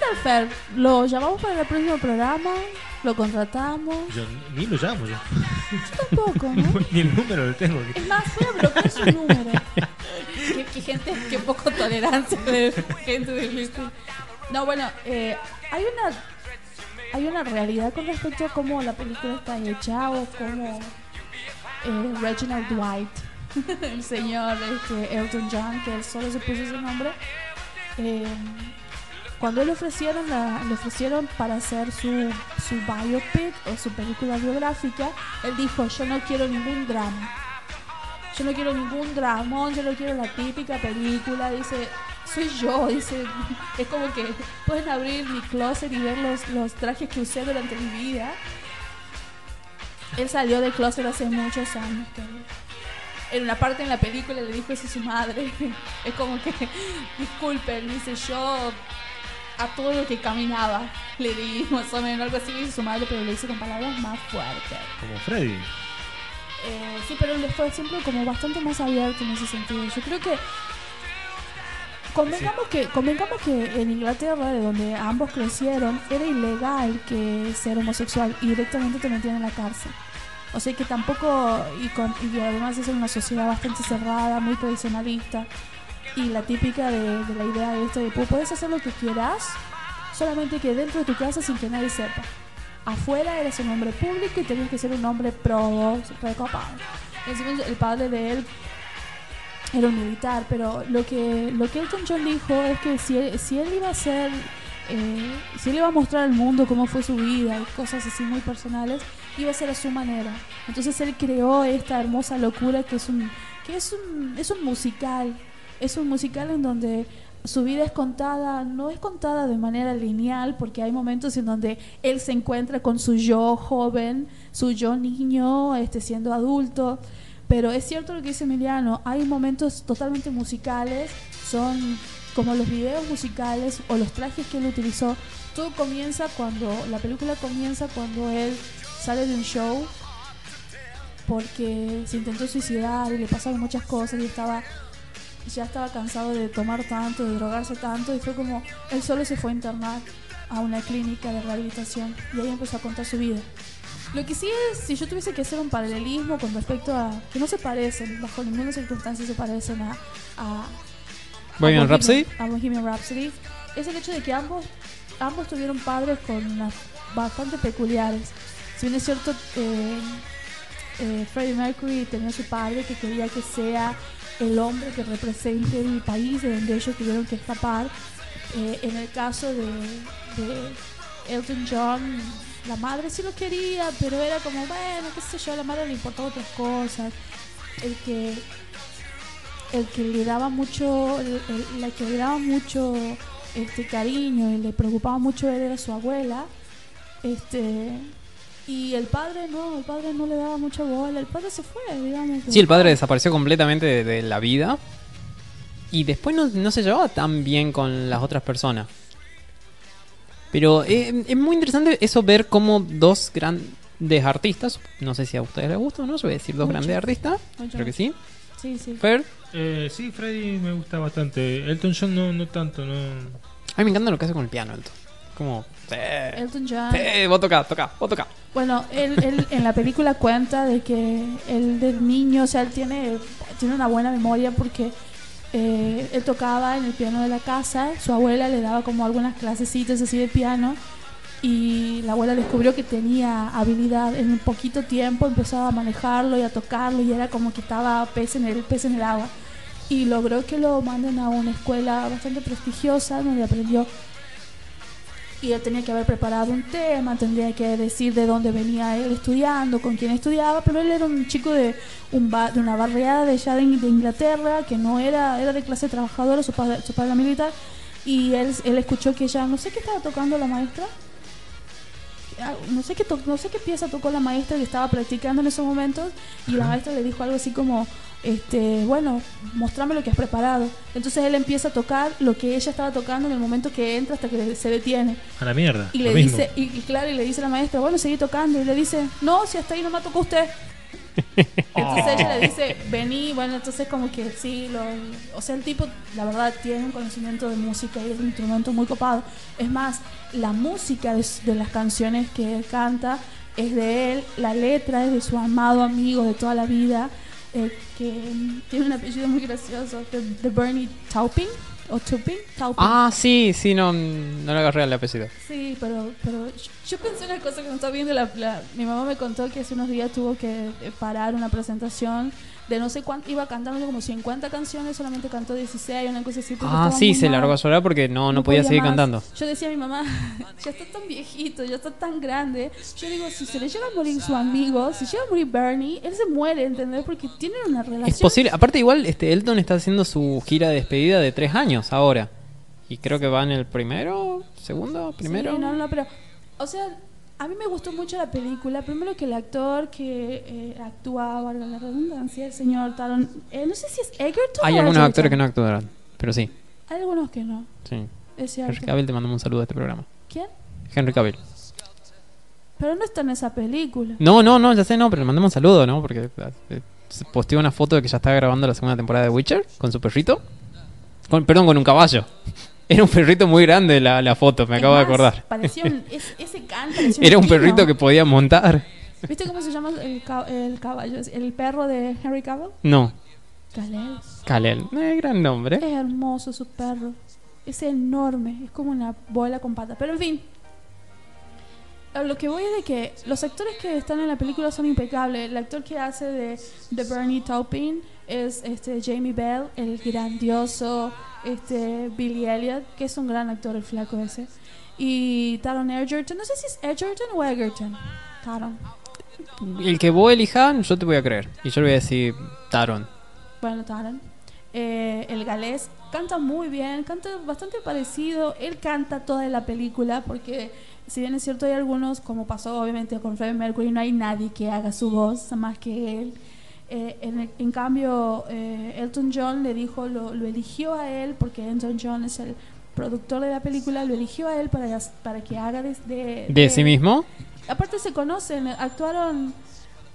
¿Qué tal, Fer? ¿Lo llamamos para el próximo programa? ¿Lo contratamos? Yo ni lo llamo yo. Tampoco, ¿no? (laughs) ni el número lo tengo. Es más, voy a bloquear su número. (laughs) qué, qué gente, qué poco tolerancia de gente de. No, bueno, eh, hay una hay una realidad con respecto a cómo la película está hecha o cómo eh, Reginald Dwight, (laughs) el señor este, Elton John, que él solo se puso ese nombre, eh, cuando le ofrecieron, la- le ofrecieron para hacer su, su biopic o su película biográfica, él dijo, yo no quiero ningún drama. Yo no quiero ningún dramón, yo no quiero la típica película, dice, soy yo, (laughs) dice, es como que pueden abrir mi closet y ver los, los trajes que usé durante mi vida. Él salió del closet hace muchos años. En una parte en la película le dijo eso a su madre. (laughs) Es como que, disculpen, dice yo a todo lo que caminaba. Le di más o menos algo así, dice su madre, pero le dice con palabras más fuertes. Como Freddy. Eh, sí, pero le fue siempre como bastante más abierto en ese sentido. Yo creo que convengamos que convengamos que en Inglaterra, de donde ambos crecieron, era ilegal que ser homosexual y directamente te metían en la cárcel. O sea que tampoco y, con, y además es una sociedad bastante cerrada, muy tradicionalista y la típica de, de la idea de esto de "Pu- puedes hacer lo que quieras, solamente que dentro de tu casa sin que nadie sepa. Afuera eres un hombre público y tenías que ser un hombre pro, recopado. El padre de él era un militar, pero lo que lo que Elton John dijo es que si él, si él iba a hacer, eh, si él iba a mostrar al mundo cómo fue su vida y cosas así muy personales, iba a ser a su manera. Entonces él creó esta hermosa locura que es un que es un es un musical, es un musical en donde su vida es contada, no es contada de manera lineal, porque hay momentos en donde él se encuentra con su yo joven, su yo niño, este, siendo adulto. Pero es cierto lo que dice Emiliano, hay momentos totalmente musicales, son como los videos musicales o los trajes que él utilizó. Todo comienza cuando, la película comienza cuando él sale de un show porque se intentó suicidar y le pasaron muchas cosas y estaba ya estaba cansado de tomar tanto, de drogarse tanto y fue como él solo se fue a internar a una clínica de rehabilitación y ahí empezó a contar su vida. Lo que sí es, si yo tuviese que hacer un paralelismo con respecto a que no se parecen, bajo ninguna circunstancia se parecen a, a Bohemian a Rhapsody. a Bohemian Rhapsody, es el hecho de que ambos ambos tuvieron padres con unas bastante peculiares. Si bien es cierto, eh, eh, Freddie Mercury tenía su padre que quería que sea el hombre que represente el país de donde ellos tuvieron que escapar. Eh, en el caso de, Elton John, la madre sí lo quería, pero era como, bueno, qué sé yo, a la madre le importaban otras cosas. El que el que le daba mucho, el- la que le daba mucho este cariño y le preocupaba mucho él era su abuela. Este y el padre no, el padre no le daba mucha bola, el padre se fue, digamos. Sí, el padre desapareció completamente de, de la vida. Y después no, no se llevaba tan bien con las otras personas. Pero eh, es muy interesante eso ver cómo dos grandes artistas, no sé si a ustedes les gusta o no, yo voy a decir dos Mucho. grandes artistas, Mucho. creo que sí. Sí, sí. Fer, Eh, sí, Freddy me gusta bastante. Elton John no, no tanto, no. a mí me encanta lo que hace con el piano, Alto. Como, sí, Elton John. sí, vos tocá, tocá, vos tocá. Bueno, él, él en la película cuenta de que él del niño, o sea, él tiene, tiene una buena memoria porque eh, él tocaba en el piano de la casa, su abuela le daba como algunas clasecitas así de piano y la abuela descubrió que tenía habilidad en un poquito tiempo, empezó a manejarlo y a tocarlo y era como que estaba pez en el, pez en el agua. Y logró que lo manden a una escuela bastante prestigiosa donde aprendió y él tenía que haber preparado un tema, tendría que decir de dónde venía él estudiando, con quién estudiaba, pero él era un chico de, un ba- de una barriada de allá de, In- de Inglaterra, que no era, era de clase trabajadora, su padre, su padre era militar, y él, él escuchó que ella, no sé qué estaba tocando la maestra, ah, no sé qué to- no sé qué pieza tocó la maestra que estaba practicando en esos momentos y la maestra le dijo algo así como este bueno mostrame lo que has preparado. Entonces él empieza a tocar lo que ella estaba tocando en el momento que entra hasta que se detiene. A la mierda. y le dice y, y claro y le dice a la maestra bueno seguí tocando. Y le dice no si hasta ahí no me tocó usted. (laughs) Entonces ella le dice vení bueno entonces como que sí lo, o sea el tipo la verdad tiene un conocimiento de música y es un instrumento muy copado. Es más la música de, de las canciones que él canta es de él la letra es de su amado amigo de toda la vida eh, que tiene un apellido muy gracioso de, de Bernie Taupin o Taupin Taupin Ah, sí, sí, no, no le agarré el apellido. Sí, pero, pero yo, yo pensé una cosa que no estaba viendo. La, la- mi mamá me contó que hace unos días tuvo que eh, parar una presentación de no sé cuánto. Iba cantando como 50 canciones, solamente cantó 16, una cosa así. Ah, sí, se largó a llorar porque no, no, podía, seguir más. cantando. Yo decía a mi mamá, (laughs) ya está tan viejito, ya está tan grande. Yo digo, si se le llega a morir su amigo, si llega a morir Bernie, él se muere, ¿entendés? Porque tienen una relación. Es posible. Aparte, igual, este Elton está haciendo su gira de despedida de tres años ahora. Y creo que va en el primero, segundo, primero. Sí, no, no, pero, o sea, a mí me gustó mucho la película. Primero que el actor que eh, actúa, valga la redundancia, el señor Taron, eh, no sé si es Egerton Hay o algunos actores que no actuaron, pero sí. Hay algunos que no, sí. es Henry cierto. Cavill, te mandamos un saludo a este programa. ¿Quién? Henry Cavill. Pero no está en esa película. No, no, no, ya sé, no, pero le mandamos un saludo, ¿no? Porque eh, posteó una foto de que ya está grabando la segunda temporada de Witcher con su perrito. Con, perdón, con un caballo. Era un perrito muy grande la, la foto, me Es acabo de acordar. Parecía un, es- ese can parecía Era un perrito que podía montar. ¿Viste cómo se llama el, el caballo? El perro de Henry Cavill. No, Kalel. Kalel. Eh, gran nombre. Es hermoso su perro. Es enorme. Es como una bola con patas. Pero en fin. Lo que voy es de que los actores que están en la película son impecables. El actor que hace de, de Bernie Taupin es este Jamie Bell, el grandioso este Billy Elliot, que es un gran actor el flaco ese. Y Taron Egerton, no sé si es Egerton o Egerton. Taron. El que vos elijas, yo te voy a creer. Y yo le voy a decir Taron. Bueno, Taron. Eh, el galés canta muy bien, canta bastante parecido. Él canta toda la película porque, si bien es cierto, hay algunos, como pasó obviamente con Freddie Mercury, no hay nadie que haga su voz más que él. Eh, en, en cambio, eh, Elton John le dijo, lo, lo eligió a él porque Elton John es el productor de la película, lo eligió a él para, para que haga de, de- De sí mismo. Aparte se conocen, actuaron,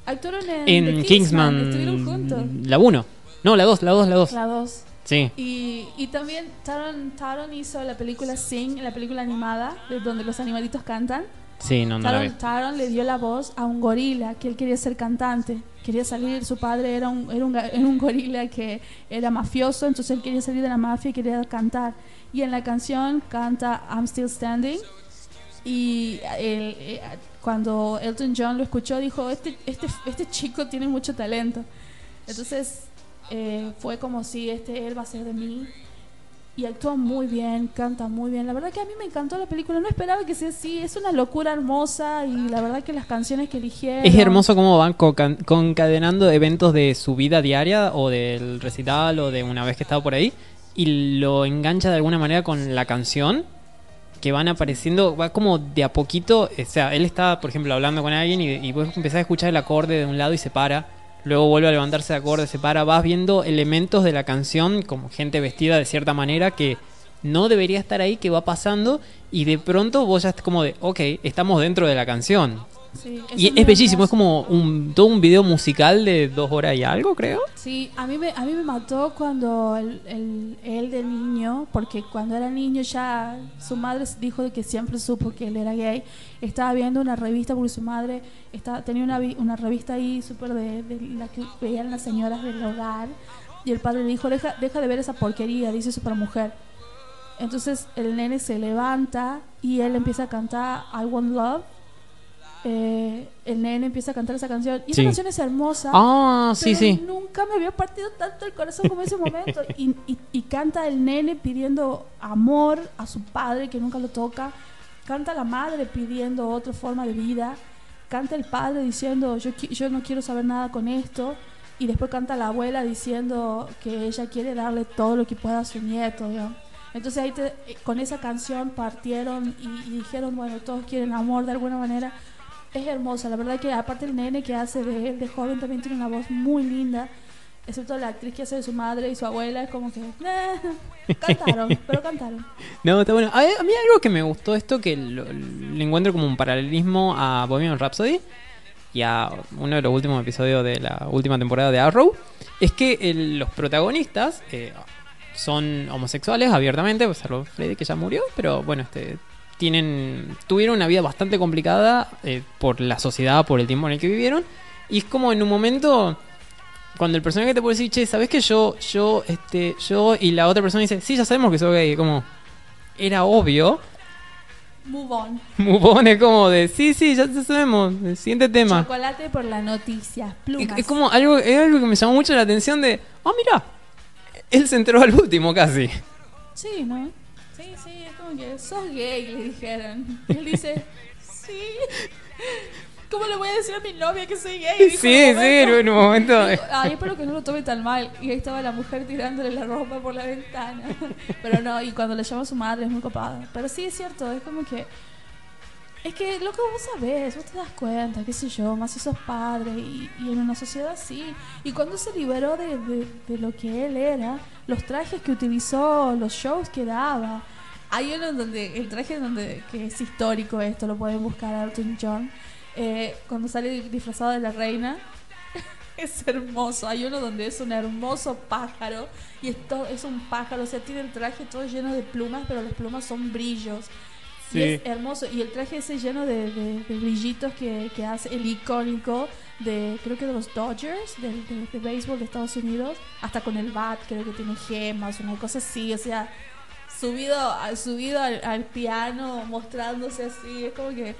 actuaron en, En The Kingsman. estuvieron juntos. La 1. No, la 2, la 2, la 2. La dos. Sí. Y, y también Taron, Taron hizo la película Sing, la película animada, de donde los animalitos cantan. Sí, no, no la. Taron, Taron le dio la voz a un gorila que él quería ser cantante. Quería salir, su padre era un, era un, gorila que era mafioso, entonces él quería salir de la mafia y quería cantar. Y en la canción canta I'm Still Standing. Y eh, cuando Elton John lo escuchó, dijo: Este, este, este chico tiene mucho talento. Entonces eh, fue como si este él va a ser de mí. Y actúa muy bien, canta muy bien. La verdad que a mí me encantó la película. No esperaba que sea así. Es una locura hermosa. Y la verdad que las canciones que eligieron. Es hermoso cómo van conca- concadenando eventos de su vida diaria o del recital o de una vez que estaba por ahí y lo engancha de alguna manera con la canción que van apareciendo, va como de a poquito, o sea, él está, por ejemplo, hablando con alguien y, y vos empezás a escuchar el acorde de un lado y se para, luego vuelve a levantarse de acorde, se para, vas viendo elementos de la canción como gente vestida de cierta manera que no debería estar ahí, que va pasando y de pronto vos ya es como de, ok, estamos dentro de la canción. Sí, Y es bellísimo, es como un, todo un video musical de dos horas y algo, creo. Sí, a mí me, a mí me mató cuando el, el- él de niño, porque cuando era niño ya su madre dijo que siempre supo que él era gay. Estaba viendo una revista porque su madre estaba, tenía una, una revista ahí súper de, de la que veían las señoras del hogar. Y el padre le dijo, deja, deja de ver esa porquería, dice mujer Entonces el nene se levanta y él empieza a cantar I Want Love. Eh, el nene empieza a cantar esa canción. Y esa Sí. canción es hermosa. Ah, sí, Pero sí. Nunca me había partido tanto el corazón como ese (laughs) momento. Y, y- y canta el nene pidiendo amor a su padre que nunca lo toca. Canta la madre pidiendo otra forma de vida. Canta el padre diciendo yo, yo no quiero saber nada con esto. Y después canta la abuela diciendo que ella quiere darle todo lo que pueda a su nieto. digamos. Entonces ahí te- eh, con esa canción partieron y, y dijeron, bueno, todos quieren amor de alguna manera. Es hermosa, la verdad que aparte el nene que hace de él de joven también tiene una voz muy linda, excepto la actriz que hace de su madre y su abuela, es como que... eh, (laughs) cantaron, pero cantaron. No, está bueno. A, mí algo que me gustó esto, que lo- le encuentro como un paralelismo a Bohemian Rhapsody y a uno de los últimos episodios de la última temporada de Arrow, es que el- los protagonistas eh, son homosexuales abiertamente, salvo Freddy que ya murió, pero bueno, este tienen tuvieron una vida bastante complicada eh, por la sociedad, por el tiempo en el que vivieron y es como en un momento cuando el personaje te puede decir, che, ¿sabes que yo, yo, este, yo, y la otra persona dice, sí, ya sabemos que soy gay, como, era obvio, Move on. Mubón es como de, sí, sí, ya, sabemos, el siguiente tema. Chocolate por la noticia, Es, plumas. es como algo, es algo que me llamó mucho la atención de, ah, mira, él se enteró al último casi. Sí, ¿no? Que sos gay, le dijeron. Y él dice, sí. ¿Cómo le voy a decir a mi novia que soy gay? Dijo Sí, sí, en un momento. Dijo, Ay, espero que no lo tome tan mal. Y ahí estaba la mujer tirándole la ropa por la ventana. Pero no, y cuando le llama a su madre es muy copada. Pero sí es cierto, es como que. Es que lo que vos sabés, vos te das cuenta, qué sé yo, más si sos padre y, y en una sociedad así. Y cuando se liberó de, de- de lo que él era, los trajes que utilizó, los shows que daba. Hay uno donde, el traje donde, que es histórico esto, lo pueden buscar Elton John, eh, cuando sale disfrazado de la reina. (laughs) Es hermoso. Hay uno donde es un hermoso pájaro y esto es un pájaro, o sea, tiene el traje todo lleno de plumas, pero las plumas son brillos. Sí. Y es hermoso. Y el traje ese lleno de, de- de brillitos que, que hace el icónico de, creo que de los Dodgers, de, de béisbol de Estados Unidos, hasta con el bat, creo que tiene gemas, una cosa así, o sea, subido, subido al, al piano, mostrándose así, es como que...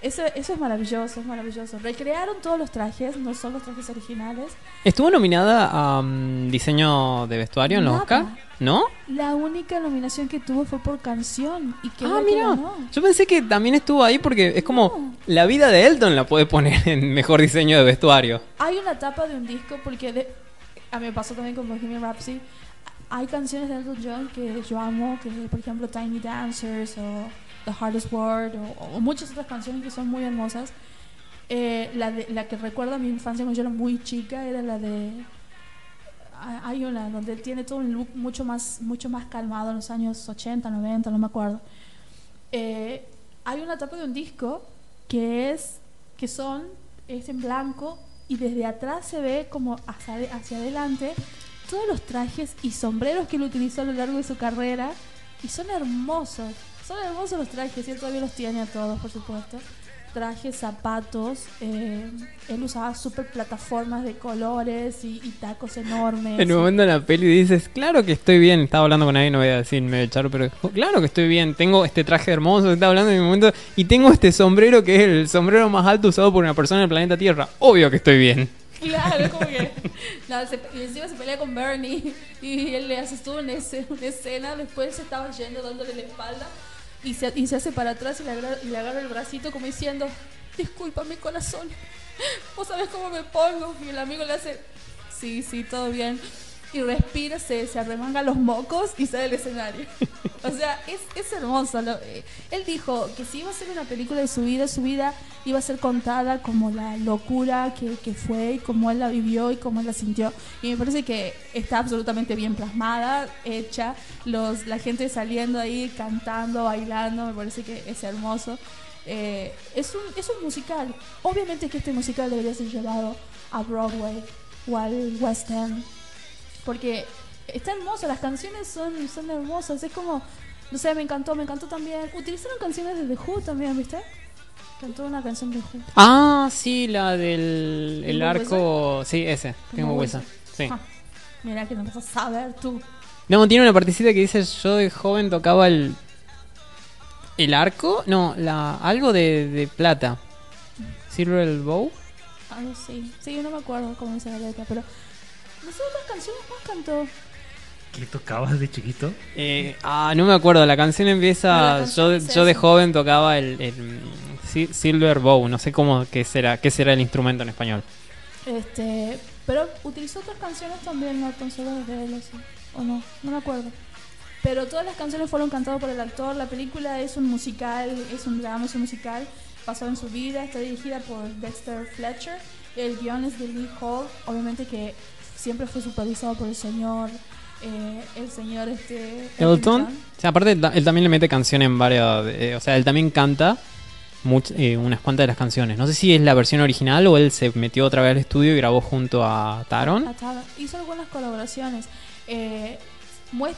Eso, eso es maravilloso, es maravilloso. Recrearon todos los trajes, no son los trajes originales. ¿Estuvo nominada a mm, diseño de vestuario en los Nada. Oscar? ¿No? La única nominación que tuvo fue por canción. ¿Y que Ah, mira. Yo pensé que también estuvo ahí porque es como No. la vida de Elton la puede poner en mejor diseño de vestuario. Hay una tapa de un disco porque de- a mí me pasó también con Bohemian Rhapsody. Hay canciones de Elton John que yo amo, que por ejemplo Tiny Dancers o The Hardest Word o, o muchas otras canciones que son muy hermosas. Eh, la, de- la que recuerdo a mi infancia cuando yo era muy chica era la de hay- hay una donde él tiene todo un look mucho más mucho más calmado en los años 80, 90, no me acuerdo. Eh, hay una tapa de un disco que es que son es en blanco y desde atrás se ve como hacia, hacia adelante todos los trajes y sombreros que él utilizó a lo largo de su carrera y son hermosos son hermosos los trajes y él todavía los tiene a todos por supuesto trajes zapatos eh, él usaba super plataformas de colores y, tacos enormes En un momento en la peli dices, claro que estoy bien. Estaba hablando con alguien, no voy a decir, me voy a echar, pero claro que estoy bien. Tengo este traje hermoso, está hablando en mi momento, y tengo este sombrero que es el sombrero más alto usado por una persona en el planeta Tierra. Obvio que estoy bien. (laughs) Claro, como que. (laughs) No, se- y encima se pelea con Bernie (laughs) y él le hace toda una, escena, una escena. Después se estaba yendo dándole la espalda y se, y se hace para atrás y le, agarra, y le agarra el bracito como diciendo: Discúlpame, corazón. Vos sabés cómo me pongo. Y el amigo le hace: Sí, sí, todo bien. Y respira, se, se arremanga los mocos y sale del escenario. (laughs) O sea, es, es hermoso. lo- eh, él dijo que si iba a ser una película de su vida, su vida iba a ser contada como la locura que, que fue y cómo él la vivió y cómo él la sintió. Y me parece que está absolutamente bien plasmada, hecha. Los, la gente saliendo ahí, cantando, bailando, me parece que es hermoso. Eh, es, un, es un musical. Obviamente que este musical debería ser llevado a Broadway o al West End. Porque está hermoso, las canciones son, son hermosas. Es como, no sé, me encantó, me encantó también. Utilizaron canciones de The Who también, ¿viste? Cantó una canción de Who. Ah, sí, la del el ¿Tengo arco. Sí, ese. Tengo huesa. huesa? Sí. Ah, mira que no vas a saber tú. No, tiene una partecita que dice: Yo de joven tocaba el. ¿El arco? No, la algo de, de plata. Silver Bow. Algo sí. Sí, no me acuerdo cómo dice la letra, pero. No sé otras canciones más cantó. ¿Qué tocabas de chiquito? Eh, ah, no me acuerdo. La canción No, empieza. la canción yo, yo de joven tocaba el, el, Si- Silver Bow. No sé cómo qué será, qué será el instrumento en español. Este, pero utilizó otras canciones también, no tan solo de él, así, o no, no me acuerdo. pero todas las canciones fueron cantadas por el actor. La película es un musical, es un drama, es un musical basado en su vida. Está dirigida por Dexter Fletcher. El guion es de Lee Hall, obviamente que siempre fue supervisado por el señor, eh, el señor este Elton. O sea, aparte, él también le mete canción en varias. eh, o sea, él también canta much- eh, unas cuantas de las canciones. No sé si es la versión original o él se metió otra vez al estudio y grabó junto a Taron. Atado. Hizo algunas colaboraciones. Eh,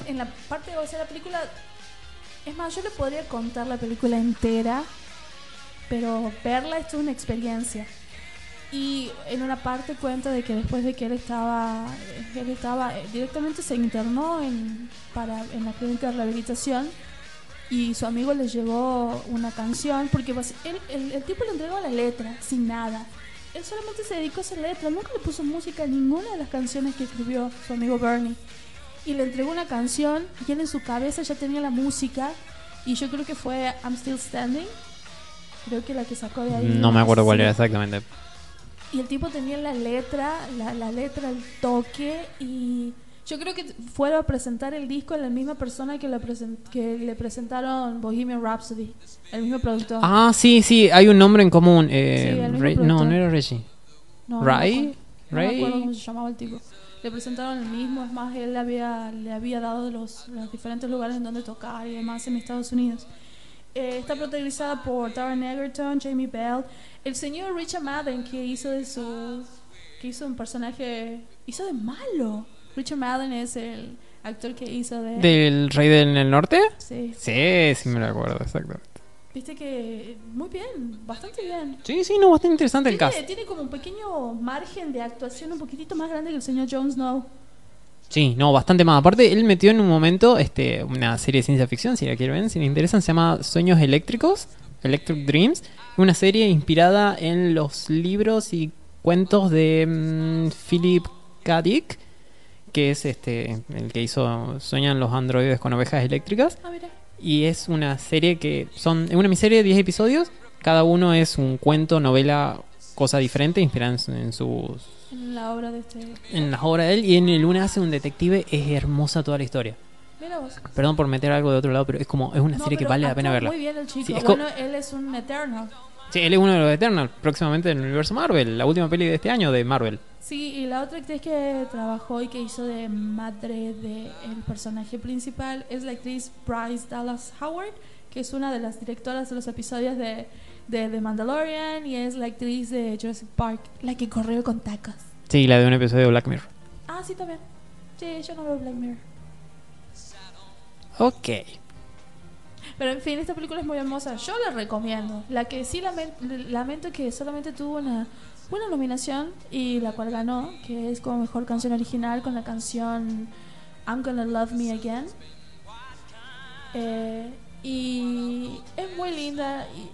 en la parte sea, la película. Es más, yo le podría contar la película entera, pero verla esto es una experiencia. Y en una parte cuenta de que después de que él estaba, él estaba eh, directamente se internó en, para, en la clínica de rehabilitación y su amigo le llevó una canción porque él- el, el tipo le entregó la letra sin nada. Él solamente se dedicó a hacer letra, nunca le puso música a ninguna de las canciones que escribió su amigo Bernie. Y le entregó una canción y él en su cabeza ya tenía la música y yo creo que fue I'm Still Standing. Creo que la que sacó de ahí. No me acuerdo cuál era exactamente. Y el tipo tenía la letra, la, la letra, el toque y yo creo que fueron a presentar el disco a la misma persona que, la presen- que le presentaron Bohemian Rhapsody, el mismo productor. Ah, sí, sí, hay un nombre en común. eh, Sí, el mismo Re- no, no era Reggie. no, Ray, No, me acuerdo. No me Ray. acuerdo cómo se llamaba el tipo. Le presentaron el mismo, es más, él le había, le había dado los, los diferentes lugares en donde tocar y demás en Estados Unidos. Eh, está protagonizada por Taron Egerton, Jamie Bell, el señor Richard Madden que hizo de su que hizo un personaje hizo de malo. Richard Madden es el actor que hizo de, ¿Del Rey del Norte? sí. Sí, sí me lo acuerdo, exactamente. Viste que muy bien, bastante bien. Sí, sí, no, bastante interesante el Tiene, cast. tiene como un pequeño margen de actuación un poquitito más grande que el señor Jon Snow. Sí, no, bastante más. Aparte, él metió en un momento este, una serie de ciencia ficción, si la quieren ver, si les interesan, se llama Sueños Eléctricos, Electric Dreams, una serie inspirada en los libros y cuentos de mm, Philip K. Dick, que es este el que hizo Sueñan los androides con ovejas eléctricas. Ah, mira. Y es una serie que son. Es una miniserie de 10 episodios. Cada uno es un cuento, novela, cosa diferente, inspirada en, su- en sus. En la obra de este. En las obras de él. Y en el una hace un detective. Es hermosa toda la historia. Mira vos. Perdón por meter algo de otro lado, pero es como. Es una No, serie que vale la pena verla. Muy bien el chico. Sí, es bueno, él es un Eternal. Sí, él es uno de los Eternals. Próximamente en el universo Marvel. La última peli de este año de Marvel. Sí, y la otra actriz que trabajó y que hizo de madre del personaje principal es la actriz Bryce Dallas Howard, que es una de las directoras de los episodios de, de The Mandalorian y es la actriz de Jurassic Park, la que corrió con tacos. Sí, la de un episodio de Black Mirror. Ah, sí, también. Sí, yo no veo Black Mirror. Ok. Pero en fin, esta película es muy hermosa. Yo la recomiendo. La que sí lamen- lamento que solamente tuvo una, una nominación y la cual ganó, que es como mejor canción original con la canción I'm Gonna Love Me Again. Eh, y es muy linda. Y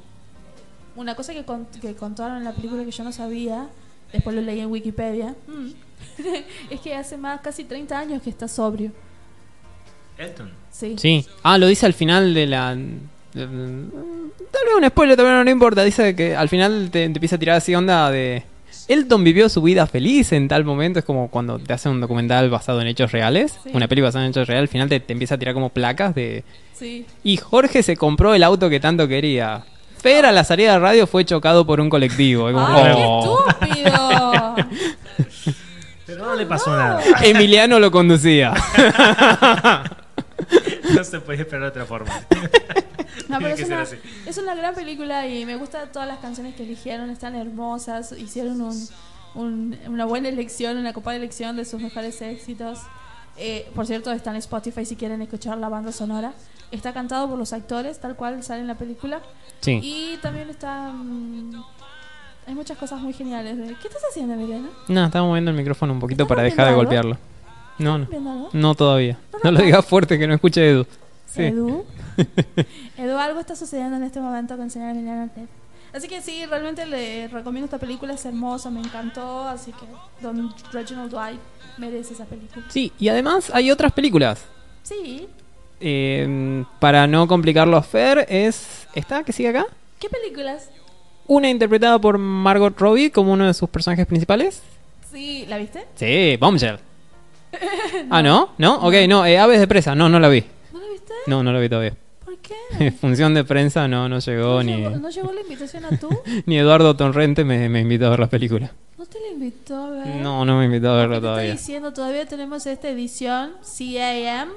una cosa que, con- que contaron en la película que yo no sabía, después lo leí en Wikipedia, mm, (laughs) es que hace más casi 30 años que está sobrio. Elton. Sí. Sí. Ah, lo dice al final de la. de- Tal vez un spoiler también no importa. Dice que al final te, te empieza a tirar así onda de. Elton vivió su vida feliz en tal momento. Es como cuando te hacen un documental basado en hechos reales. Sí. Una peli basada en hechos reales. Al final te, te empieza a tirar como placas de. Sí. Y Jorge se compró el auto que tanto quería. Fer a la salida de radio fue chocado por un colectivo. Como, ¡Ay, oh. qué estúpido! Pero no le pasó nada. Emiliano lo conducía. (laughs) No se puede esperar de otra forma. No, pero es una, es una gran película y me gustan todas las canciones que eligieron, están hermosas, hicieron un, un- una buena elección, una copada elección de sus mejores éxitos. Eh, por cierto, está en Spotify si quieren escuchar la banda sonora. Está cantado por los actores, tal cual sale en la película. Sí. Y también está... mm, hay muchas cosas muy geniales. ¿Qué estás haciendo, Emiliano? No, estaba moviendo el micrófono un poquito ¿Estás para dejar de golpearlo. No, no. No todavía. No, No no, lo digas fuerte que no escuche Edu. Sí. Edu. (laughs) Edu, algo está sucediendo en este momento con el señor Emiliano Artet. Así que sí, realmente le recomiendo esta película, es hermosa, me encantó, así que Don Reginald Dwight merece esa película. Sí, y además hay otras películas. Sí, Eh, para no complicarlo Fer, es esta que sigue acá. ¿qué películas? Una interpretada por Margot Robbie como uno de sus personajes principales. Sí, ¿la viste? Sí, Bombshell. (laughs) Ah, ¿no? ¿No? Ok, no, eh, Aves de Presa. No, no la vi. ¿No la No, no lo vi todavía. ¿Por qué? (laughs) Función de prensa no, no llegó ¿No ni, llegó, ¿No llegó la invitación a tú? (laughs) ni Eduardo Torrente me, me invitó a ver la película. ¿No te la invitó a ver? No, no me invitó a ¿Qué verla todavía. diciendo? Todavía tenemos esta edición CAM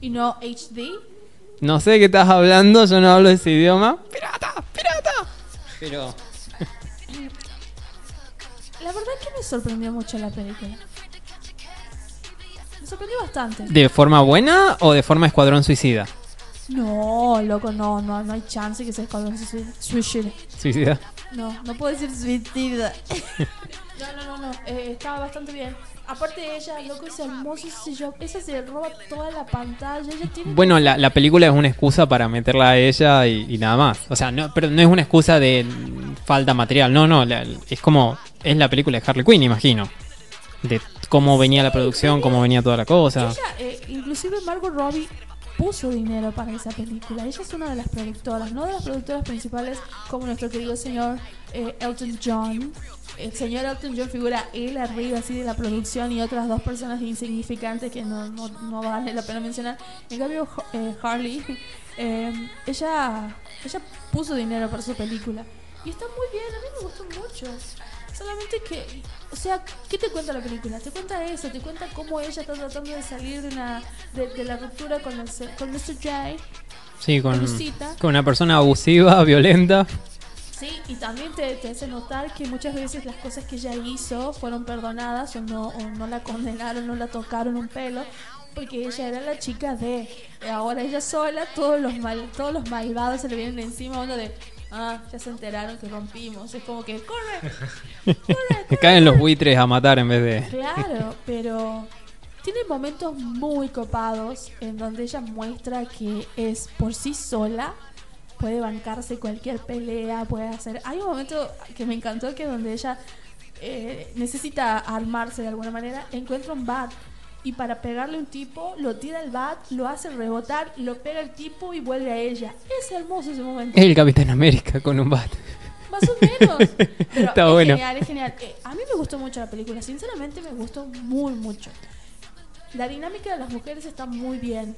y no HD. No sé de qué estás hablando, yo no hablo ese idioma. ¡Pirata! ¡Pirata! Pero. La verdad es que me sorprendió mucho la película. Me sorprendió bastante. ¿De forma buena o de forma escuadrón suicida? No, loco, no, no, no hay chance que sea Escuadrón Suicida. Suicida. No, no puedo decir suicida. (laughs) no, no, no, no. eh, estaba bastante bien. Aparte de ella, loco, es hermoso yo. Esa se roba toda la pantalla. Ella tiene. Bueno, la, la película es una excusa para meterla a ella y, y nada más. O sea, no, pero no es una excusa de falta material. No, no. la- es como. Es la película de Harley Quinn, imagino. De cómo venía la producción, cómo venía toda la cosa. Ella, eh, inclusive Margot Robbie puso dinero para esa película. Ella es una de las productoras, no de las productoras principales como nuestro querido señor eh, Elton John. El señor Elton John figura él arriba así de la producción y otras dos personas insignificantes que no, no, no vale la pena mencionar. En cambio, eh, Harley, eh, ella, ella puso dinero para su película. Y está muy bien, a mí me gustó mucho. Solamente que, o sea, ¿qué te cuenta la película? Te cuenta eso, te cuenta cómo ella está tratando de salir de, una, de, de la ruptura con, con Mr. J. Sí, con, una persona abusiva, (laughs) violenta. Sí, y también te, te hace notar que muchas veces las cosas que ella hizo fueron perdonadas o no, o no la condenaron, no la tocaron un pelo, porque ella era la chica de. Ahora ella sola, todos los mal, todos los malvados se le vienen encima, uno de. Ah, ya se enteraron que rompimos. Es como que, corre, corre, (laughs) Que caen los buitres a matar en vez de. Claro, pero tiene momentos muy copados en donde ella muestra que es por sí sola, puede bancarse cualquier pelea, puede hacer... Hay un momento que me encantó que donde ella eh, necesita armarse de alguna manera, encuentra un bat y para pegarle a un tipo lo tira el bat, lo hace rebotar, lo pega el tipo y vuelve a ella. Es hermoso ese momento. El Capitán América con un bat. Más o menos. (laughs) Pero Está es bueno. genial, es genial. Eh, a mí me gustó mucho la película, sinceramente me gustó muy mucho. La dinámica de las mujeres está muy bien.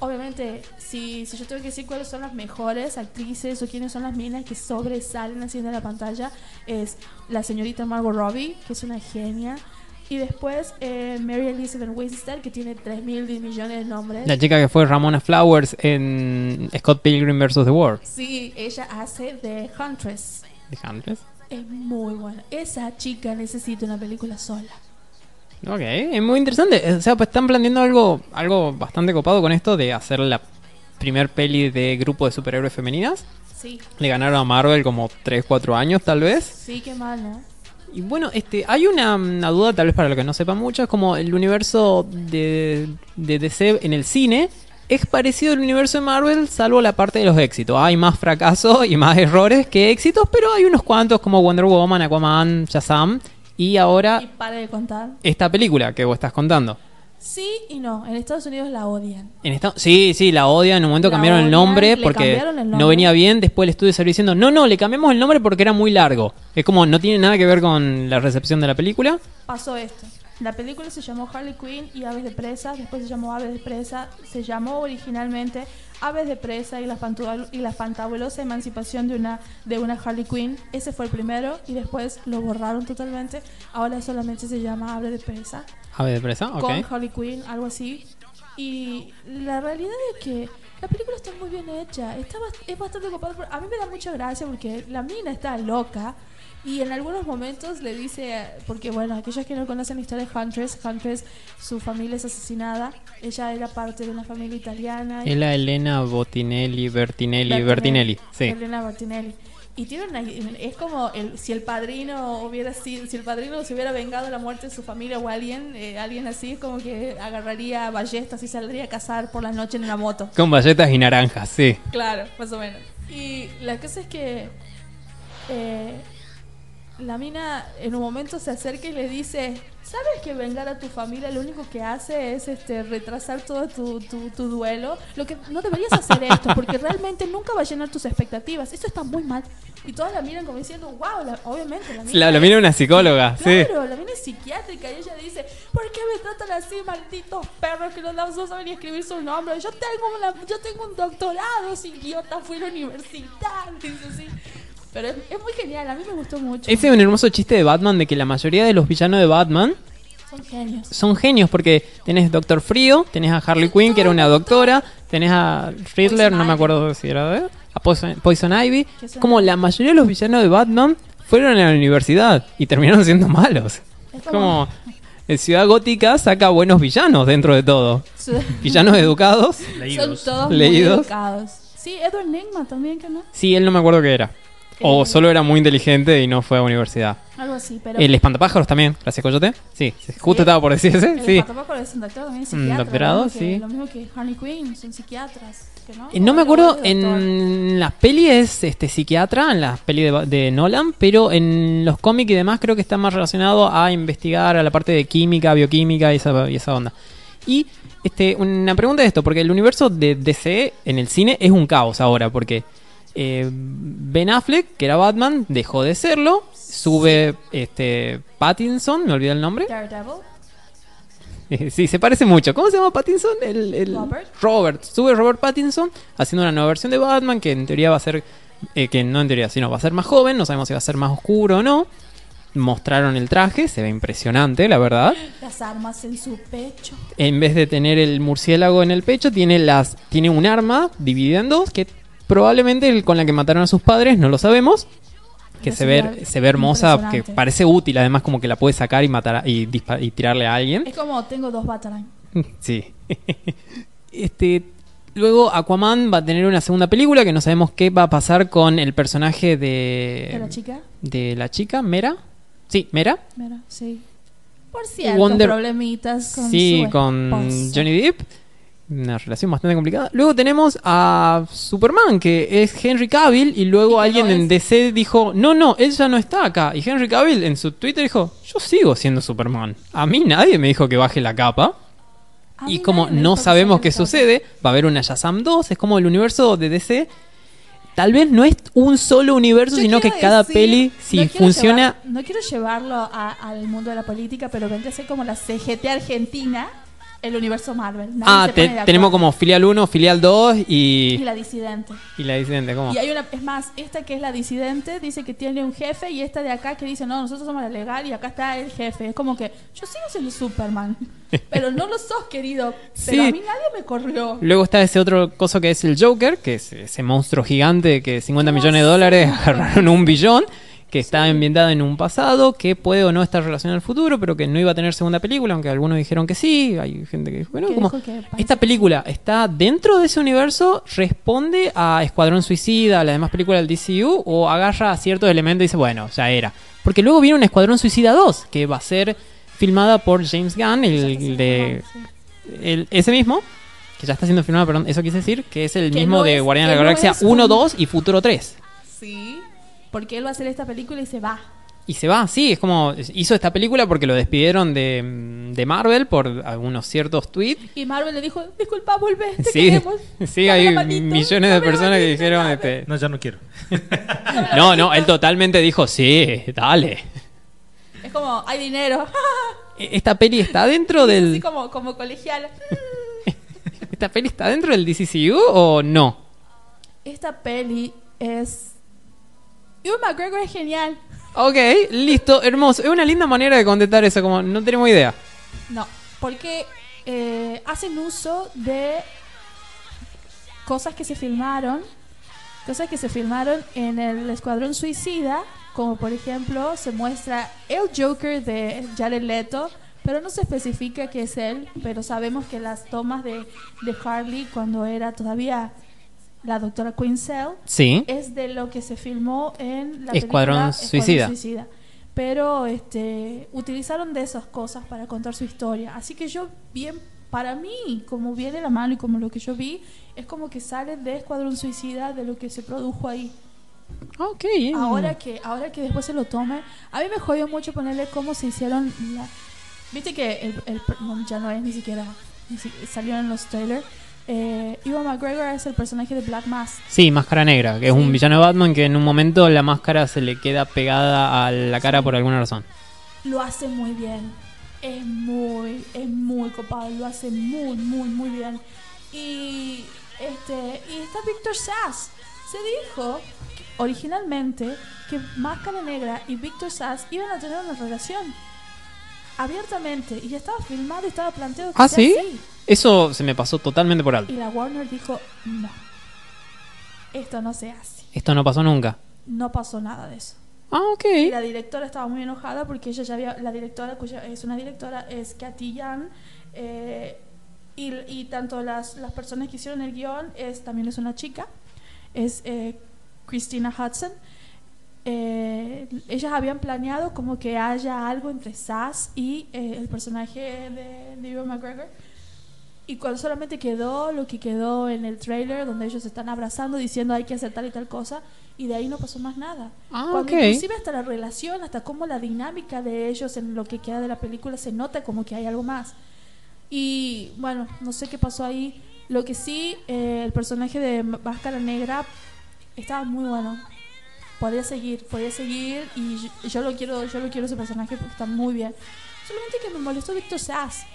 Obviamente, si, si yo tengo que decir cuáles son las mejores actrices o quiénes son las minas que sobresalen haciendo la pantalla, es la señorita Margot Robbie, que es una genia. Y después eh, Mary Elizabeth Winstead, que tiene 3 mil millones de nombres. La chica que fue Ramona Flowers en Scott Pilgrim vs. The World. Sí, ella hace de Huntress. ¿De Huntress? Es muy buena. Esa chica necesita una película sola. Ok, es muy interesante. O sea, pues están planteando algo, algo bastante copado con esto de hacer la primer peli de grupo de superhéroes femeninas. Sí, Le ganaron a Marvel como 3, 4 años tal vez. sí, qué mal, ¿no? Y bueno, este, hay una, una duda, tal vez para lo que no sepa mucho, es como el universo de, de DC en el cine es parecido al universo de Marvel, salvo la parte de los éxitos. Hay más fracasos y más errores que éxitos, pero hay unos cuantos como Wonder Woman, Aquaman, Shazam y ahora Y para de contar. esta película que vos estás contando. Sí y no. En Estados Unidos la odian. En esta- sí, sí, la odian. En un momento La cambiaron el nombre porque cambiaron el nombre. no venía bien. Después el estudio salió diciendo, no, no, le cambiamos el nombre porque era muy largo. Es como, no tiene nada que ver con la recepción de la película. Pasó esto. La película se llamó Harley Quinn y Aves de Presa. Después se llamó Aves de Presa. Se llamó originalmente Aves de Presa y la, y la fantabulosa emancipación de una, de una Harley Quinn. Ese fue el primero y después lo borraron totalmente. Ahora solamente se llama Aves de Presa. Ave de presa, ok. con Harley Quinn, algo así. Y la realidad es que la película está muy bien hecha. Está es bastante copada. A mí me da mucha gracia porque la mina está loca. Y en algunos momentos le dice, porque bueno, aquellos que no conocen la historia de Huntress, Huntress, su familia es asesinada. Ella era parte de una familia italiana. Es la Elena Botinelli, Bertinelli, Bertinelli. Bertinelli, sí. Elena Bertinelli. Y tiene una, es como el, si el padrino hubiera sido, si el padrino se hubiera vengado de la muerte de su familia o alguien, eh, alguien así, es como que agarraría ballestas y saldría a cazar por la noche en una moto. Con bayetas y naranjas, sí. Claro, más o menos. Y la cosa es que eh, la mina en un momento se acerca y le dice, ¿sabes que vengar a tu familia lo único que hace es este retrasar todo tu, tu, tu duelo? Lo que no deberías hacer esto, porque realmente nunca va a llenar tus expectativas. Eso está muy mal. Y todos la miran como diciendo, wow, la- obviamente la mina... La, lo mira una psicóloga, sí. Claro, la mina es psiquiátrica y ella dice, ¿por qué me tratan así, malditos perros que dos no saben ni escribir su nombre? Yo tengo, una, yo tengo un doctorado, ese idiota fue a la universidad, dice así. Pero es, es muy genial, a mí me gustó mucho. Ese es un hermoso chiste de Batman de que la mayoría de los villanos de Batman Son genios. son genios porque tenés Doctor Frío, tenés a Harley Quinn, que era una doctora, tenés a Riddler, no me acuerdo si era de a Poison, Poison Ivy. Son- Como la mayoría de los villanos de Batman fueron a la universidad y terminaron siendo malos. Es Como en Ciudad Gótica saca buenos villanos dentro de todo. (laughs) Villanos educados. son Leídos. todos Leídos. muy educados. Sí, Edward Nigma también, que no? Sí, él no me acuerdo qué era. O solo era muy inteligente y no fue a universidad. Algo así, pero... El espantapájaros también, gracias Coyote. Sí, justo estaba por decir ese. El Sí. espantapájaro es un doctor también, Un psiquiatra. doctorado, que- sí. Lo mismo que Harley Quinn, son psiquiatras. no? Eh, No me acuerdo, en las pelis es este, psiquiatra, en las pelis de, de Nolan, pero en los cómics y demás creo que está más relacionado a investigar a la parte de química, bioquímica y esa, y esa onda. Y este, una pregunta de esto, porque el universo de DC en el cine es un caos ahora, porque eh, Ben Affleck, que era Batman, dejó de serlo, sube este Pattinson, me olvidé el nombre. Daredevil. Eh, (laughs) Sí, se parece mucho. ¿Cómo se llama Pattinson? El, el- Robert. Robert. Sube Robert Pattinson haciendo una nueva versión de Batman que en teoría va a ser, eh, que no en teoría, sino va a ser más joven. No sabemos si va a ser más oscuro o no. Mostraron el traje, se ve impresionante, la verdad. Las armas en su pecho. En vez de tener el murciélago en el pecho, tiene las, tiene un arma dividida en dos que probablemente el con la que mataron a sus padres, no lo sabemos. Que se ve, se ve hermosa, que parece útil, además como que la puede sacar y matar a- y, tirarle a alguien. Es como tengo dos Batarang. (laughs) Sí. (laughs) este. Luego Aquaman va a tener una segunda película que no sabemos qué va a pasar con el personaje de. ¿De la chica? de la chica, Mera. Sí, Mera. Mira, sí. Por cierto, Wonder- problemitas con sí, su con. Johnny Depp. Una relación bastante complicada. Luego tenemos a Superman, que es Henry Cavill, y luego Y alguien no en DC dijo, no, no, él ya no está acá. Y Henry Cavill en su Twitter dijo, yo sigo siendo Superman. A mí nadie me dijo que baje la capa. A Y como no sabemos qué sucede, va a haber una Shazam 2, es como el universo de DC. Tal vez no es un solo universo, Yo sino que cada decir- peli, si no funciona... llevar- no quiero llevarlo a- al mundo de la política, pero vendría a ser como la CGT Argentina, el universo Marvel. Nadie Ah, se te- pone de tenemos acuerdo. como filial 1, filial 2 Y y, la disidente. y la disidente. ¿cómo? Y hay una, es más, esta que es la disidente dice que tiene un jefe y esta de acá que dice, no, nosotros somos la legal y acá está el jefe. Es como que yo sigo siendo Superman, (laughs) pero no lo sos, querido. Pero Sí. a mí nadie me corrió. Luego está ese otro coso que es el Joker, que es ese monstruo gigante que 50 ¿Cómo millones de dólares (laughs) agarraron un billón, que está ambientada en un pasado, que puede o no estar relacionado al futuro, pero que no iba a tener segunda película, aunque algunos dijeron que sí, hay gente que dijo que no. Que como, que esta película está dentro de ese universo, responde a Escuadrón Suicida, a las demás películas del DCU, o agarra ciertos elementos y dice, bueno, ya era. Porque luego viene un Escuadrón Suicida 2, que va a ser filmada por James Gunn, el de el- ese mismo, que ya está siendo filmado, perdón, eso quise decir, que es el mismo no de es- Guardianes de la no Galaxia es 1, un- 2 y Futuro 3. Sí, porque él va a hacer esta película y se va. Y se va, sí, es como hizo esta película porque lo despidieron de, de Marvel por algunos ciertos tweets. Y Marvel le dijo, disculpa, vuelve, te Sí, queremos. (laughs) sí, Dame hay manito, millones de personas que dijeron, dame". este, No, ya no quiero. no, no, él totalmente dijo, sí, dale. Es como, hay dinero. (laughs) E- Esta peli está dentro Así del, como, como colegial. (laughs) esta peli está dentro del DCCU o no? Esta peli es... Ewan McGregor es genial. Ok, listo, hermoso. Es una linda manera de contestar eso, como no tenemos idea. No, porque eh, hacen uso de cosas que se filmaron, cosas que se filmaron en el Escuadrón Suicida, como por ejemplo se muestra el Joker de Jared Leto, pero no se especifica que es él, pero sabemos que las tomas de, de Harley cuando era todavía la doctora Quinzel Sí. es de lo que se filmó en la Escuadrón película Suicida. Suicida. Pero este utilizaron de esas cosas para contar su historia. Así que yo bien para mí, como viene la mano y como lo que yo vi, es como que sale de Escuadrón Suicida de lo que se produjo ahí. Ok. Ahora que ahora que después se lo tome, a mí me jodió mucho ponerle cómo se hicieron la Viste que el, el- no, ya no es ni siquiera ni si- salió en los trailers. Eh, Ewan McGregor es el personaje de Black Mask. Sí, Máscara Negra, que es Sí. un villano de Batman que en un momento la máscara se le queda pegada a la cara Sí. por alguna razón. lo hace muy bien. Es muy, es muy copado, lo hace muy, muy, muy bien. Y este, y está Victor Sass. Se dijo originalmente que Máscara Negra y Victor Sass iban a tener una relación abiertamente y ya estaba filmado y estaba planteado que ¿Ah, sea sí? así. Eso se me pasó totalmente por Y alto. la Warner dijo, no, esto no se hace. Esto no pasó nunca. No pasó nada de eso. Ah, ok. Y la directora estaba muy enojada porque ella ya había, la directora, cuya es una directora, es Kathy Yan, eh, y, y tanto las, las personas que hicieron el guion es, también es una chica, es eh, Christina Hudson. Eh, ellas habían planeado como que haya algo entre Sass y eh, el personaje de, de Ewan McGregor. Y cuando solamente quedó lo que quedó en el trailer, donde ellos se están abrazando, diciendo hay que hacer tal y tal cosa, y de ahí no pasó más nada. Ah, Cuando ok. inclusive hasta la relación, hasta cómo la dinámica de ellos en lo que queda de la película se nota como que hay algo más. Y bueno, no sé qué pasó ahí. Lo que sí, eh, el personaje de Máscara Negra estaba muy bueno. Podía seguir, podía seguir y yo, yo lo quiero, yo lo quiero ese personaje porque está muy bien. Solamente que me molestó Victor Sass.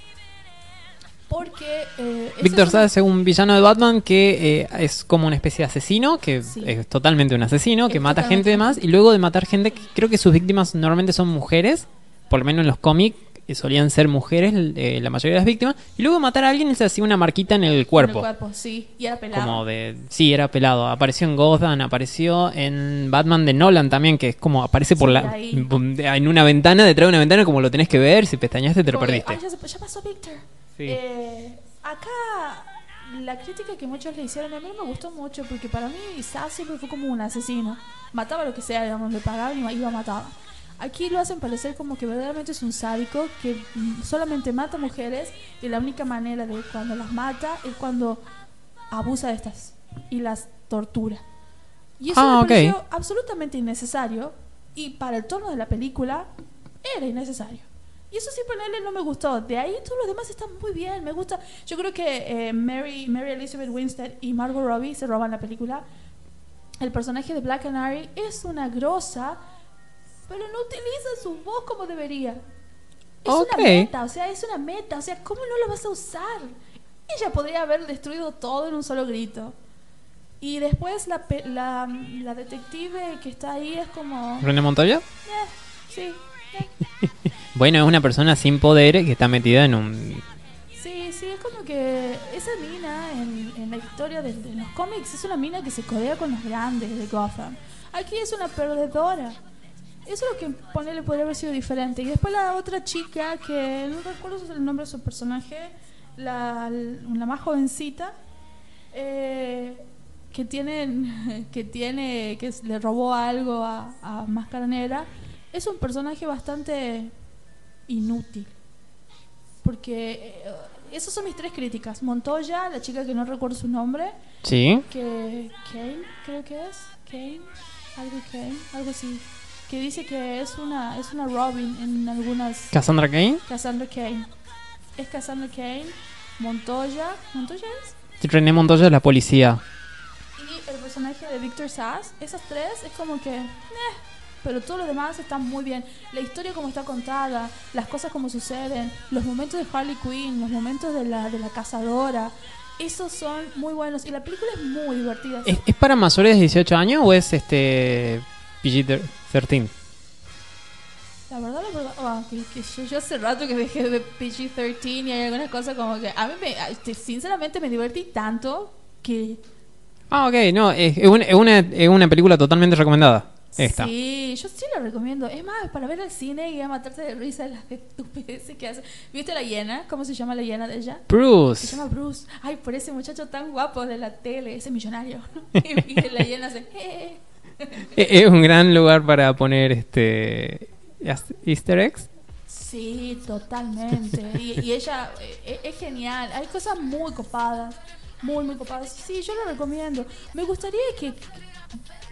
Porque eh, Víctor Sass es un villano de Batman que eh, es como una especie de asesino, que Sí. es totalmente un asesino, que mata gente y demás, y luego de matar gente, que creo que sus víctimas normalmente son mujeres, por lo menos en los cómics eh, solían ser mujeres eh, la mayoría de las víctimas, y luego de matar a alguien él se hacía una marquita en el en el cuerpo. cuerpo, sí. Y era pelado. Como de. Sí, era pelado. Apareció en Gotham, apareció en Batman de Nolan también, que es como aparece por Sí, la. ahí. (laughs) En una ventana, detrás de una ventana, como lo tenés que ver. Si pestañaste, te lo perdiste. "Ay, ya, se- ya pasó Victor. Sí. Eh, acá la crítica que muchos le hicieron a mí no me gustó mucho porque para mí Sass siempre fue como un asesino. Mataba lo que sea, digamos, le pagaban y iba a matar. Aquí lo hacen parecer como que verdaderamente es un sádico que mm, solamente mata mujeres y la única manera de cuando las mata es cuando abusa de estas y las tortura. Y eso Ah, me ok. pareció absolutamente innecesario y para el tono de la película era innecesario. Y eso sí, ponerle no me gustó. De ahí todos los demás están muy bien. Me gusta. Yo creo que eh, Mary, Mary Elizabeth Winstead y Margot Robbie se roban la película. El personaje de Black Canary es una grosa, pero no utiliza su voz como debería. Es una meta, o sea, es una meta. O sea, ¿cómo no lo vas a usar? Ella podría haber destruido todo en un solo grito. Y después la, pe- la, la detective que está ahí es como... ¿René Montoya? eh, sí, eh. Bueno, es una persona sin poderes que está metida en un. Sí, sí, es como que esa mina en, la historia de, los cómics es una mina que se codea con los grandes de Gotham. Aquí es una perdedora. Eso es lo que ponerle podría haber sido diferente. Y después la otra chica, que no recuerdo el nombre de su personaje, la, más jovencita, eh, que tiene, (laughs) que tiene, que le robó algo a, a Máscara Negra, es un personaje bastante inútil. Porque eh, esas son mis tres críticas. Montoya, la chica que no recuerdo su nombre, Sí. que Kane, creo que es, Kane, algo Kane, algo así, que dice que es una es una Robin en algunas Cassandra Kane. Cassandra Kane. Es Cassandra Kane, Montoya, Montoya es René Montoya es la policía. y el personaje de Victor Sass, esas tres es como que "Meh", pero todo lo demás está muy bien. La historia como está contada, las cosas como suceden, los momentos de Harley Quinn, los momentos de la, de la cazadora, esos son muy buenos. Y la película es muy divertida. ¿Es, es para mayores de 18 años o es este PG-13? La verdad, la verdad, ah, que, que yo, yo hace rato que dejé de PG-13 y hay algunas cosas como que a mí, me, este, sinceramente, me divertí tanto que... Ah, ok, no, es, es una- es una película totalmente recomendada. Esta. Sí, yo sí la recomiendo. Es más, para ver al cine y a matarte de risa de las estupideces que hace. ¿Viste la hiena? ¿Cómo se llama la hiena de ella? Se Bruce. llama Bruce. Ay, por ese muchacho tan guapo de la tele, ese millonario. (laughs) y, y la hiena hace... "Eh". Es, un gran lugar para poner este Easter eggs. Sí, totalmente. Y, y ella eh, es, genial. Hay cosas muy copadas. Muy, muy copadas. Sí, yo lo recomiendo. Me gustaría que...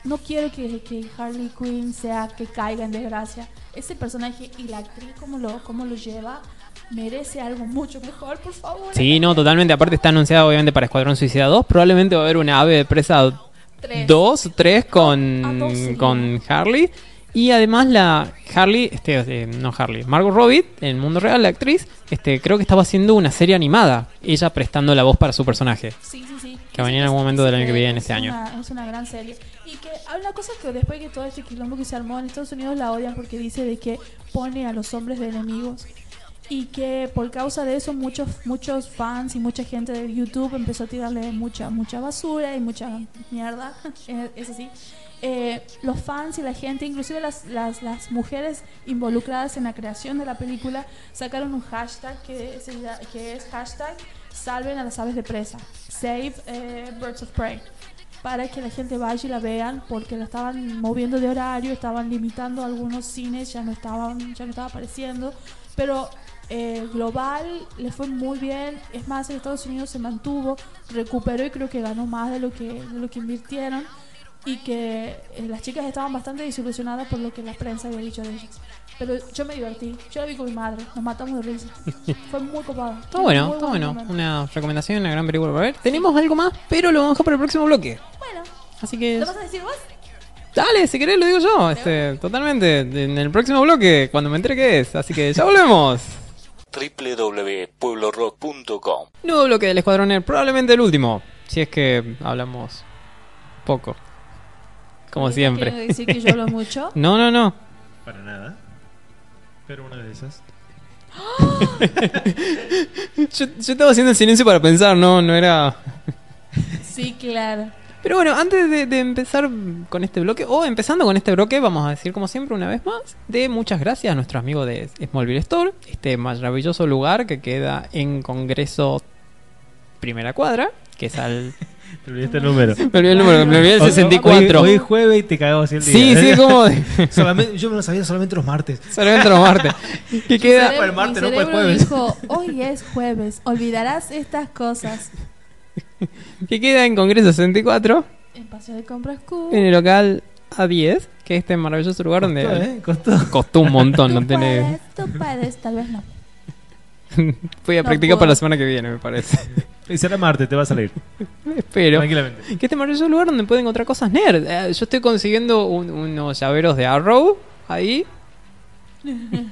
No quiero que, que Harley Quinn sea que caiga en desgracia. Ese personaje y la actriz, como lo, como lo lleva, merece algo mucho mejor, por favor. Sí, no, totalmente. Aparte está anunciada obviamente para Escuadrón Suicida 2. Probablemente va a haber una ave de presa Tres. 2, 3 con, dos sería. con Harley. Y además la Harley, este, eh, no Harley, Margot Robbie, en el mundo real, la actriz, este, creo que estaba haciendo una serie animada, ella prestando la voz para su personaje. Sí, sí, sí. Que va venir en algún momento del año que viene, Es este año. Es una gran serie. Y que una cosa que después que todo este quilombo que se armó en Estados Unidos la odian porque dice de que pone a los hombres de enemigos. Y que por causa de eso muchos muchos fans y mucha gente de YouTube empezó a tirarle mucha mucha basura y mucha mierda. (laughs) eh, Eso sí. Eh, los fans y la gente, inclusive las, las, mujeres involucradas en la creación de la película, sacaron un hashtag que, lla- que es hashtag salven a las aves de presa, save eh, birds of prey, para que la gente vaya y la vean porque la estaban moviendo de horario, estaban limitando algunos cines, ya no estaban, ya no estaba apareciendo, pero eh, global le fue muy bien, es más en Estados Unidos se mantuvo, recuperó y creo que ganó más de lo que, de lo que invirtieron. Y que eh, las chicas estaban bastante desilusionadas por lo que la prensa había dicho de ellas. Pero yo me divertí, yo la vi con mi madre, nos matamos de risa. (laughs) Fue muy copado. Está bueno, Muy está buen bueno. momento. Una recomendación, una gran película para ver. Tenemos algo más, pero lo vamos a dejar para el próximo bloque. Bueno, Así que ¿lo vas a decir vos? dale, si querés lo digo yo, este, totalmente. En el próximo bloque, cuando me entere qué es. Así que ya volvemos. www.pueblorock.com Nuevo bloque del Escuadrón probablemente el último. Si es que hablamos poco. Como ¿Quiere siempre. decir que yo hablo mucho? (laughs) No, no, no. Para nada. Pero una de esas. (laughs) Yo, yo estaba haciendo el silencio para pensar, no, no era. Sí, claro. Pero bueno, antes de, de empezar con este bloque, o empezando con este bloque, vamos a decir como siempre una vez más, de muchas gracias a nuestro amigo de Smallville Store, este maravilloso lugar que queda en Congreso Primera Cuadra, que es al... Te olvidaste el número. Me olvidé el número, me olvidé el Hoy- 64. Hoy, hoy es jueves y te cagabas el día. sí, sí, (laughs) como de... Solamente, yo me lo sabía solamente los martes. Solamente los martes. (laughs) Que queda... para el martes, no para el jueves. dijo, hoy es jueves, olvidarás estas cosas. (laughs) Que queda en Congreso 64, En Paseo de Compras Q. en el local A10, que es este maravilloso lugar donde... Costó, ¿eh? Costó. Costó un montón, no puedes, tú puedes, tal vez no. Voy a No practicar puedo. para la semana que viene, me parece. Y será martes, te va a salir. (laughs) Espero. Tranquilamente. Que este maravilloso lugar donde pueden encontrar cosas nerd. Eh, yo estoy consiguiendo un- unos llaveros de Arrow ahí.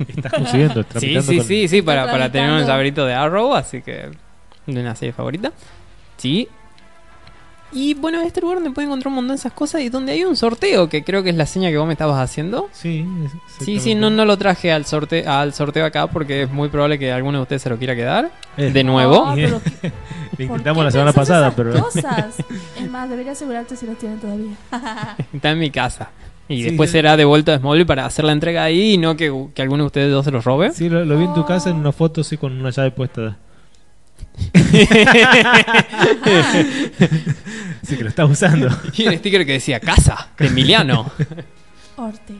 Estás consiguiendo, (laughs) Sí, tramitando sí, con- sí, sí, para, para tener un tramitando. llaverito de Arrow, así que de una serie favorita. Sí. Y bueno, este lugar donde pueden encontrar un montón de esas cosas y donde hay un sorteo, que creo que es la seña que vos me estabas haciendo. Sí, Sí, sí, no, no lo traje al sorteo, al sorteo acá porque es muy probable que alguno de ustedes se lo quiera quedar. Eh, De nuevo. No, pero (laughs) ¿qué- Lo ¿por intentamos la semana pasada, esas pero. Cosas? (laughs) Es más, debería asegurarte si los tienen todavía. (laughs) Está en mi casa. Y Sí, después sí. será devuelto a Smallville para hacer la entrega ahí y no que, que alguno de ustedes dos se los robe. Sí, lo, lo vi en tu casa en una foto, sí, con una llave puesta. (laughs) Sí, que lo estás usando. Y un sticker que decía casa, de Emiliano. Orte.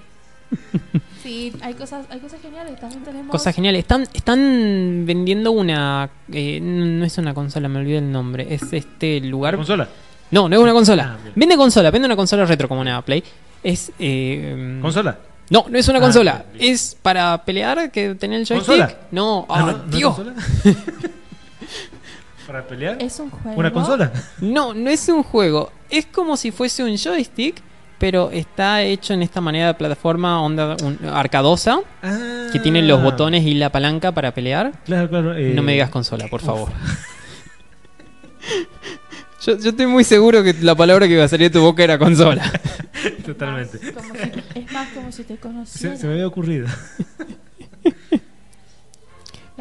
Sí, hay cosas, hay cosas geniales. También tenemos. Están, están vendiendo una. eh, no es una consola, me olvidé el nombre. Es este lugar. ¿Consola? No, no es una consola. Ah, bien. Vende consola, vende una consola retro como una Play. Es. eh, ¿Consola? No, no es una Ah, consola. bien. Es para pelear, que tener el joystick. ¿Consola? No, Ah, ah, ¿no- no es Dios. consola? (laughs) ¿Para pelear? Es un juego. ¿Una consola? (laughs) No, no es un juego. Es como si fuese un joystick, pero está hecho en esta manera de plataforma onda un- arcadosa, que tiene los Ah. botones y la palanca para pelear. Claro, claro. eh, No me digas consola, por favor. (laughs) yo, yo estoy muy seguro que la palabra que iba a salir de tu boca era consola. (laughs) Totalmente. Como si- es más como si te conociera. Se, se me había ocurrido.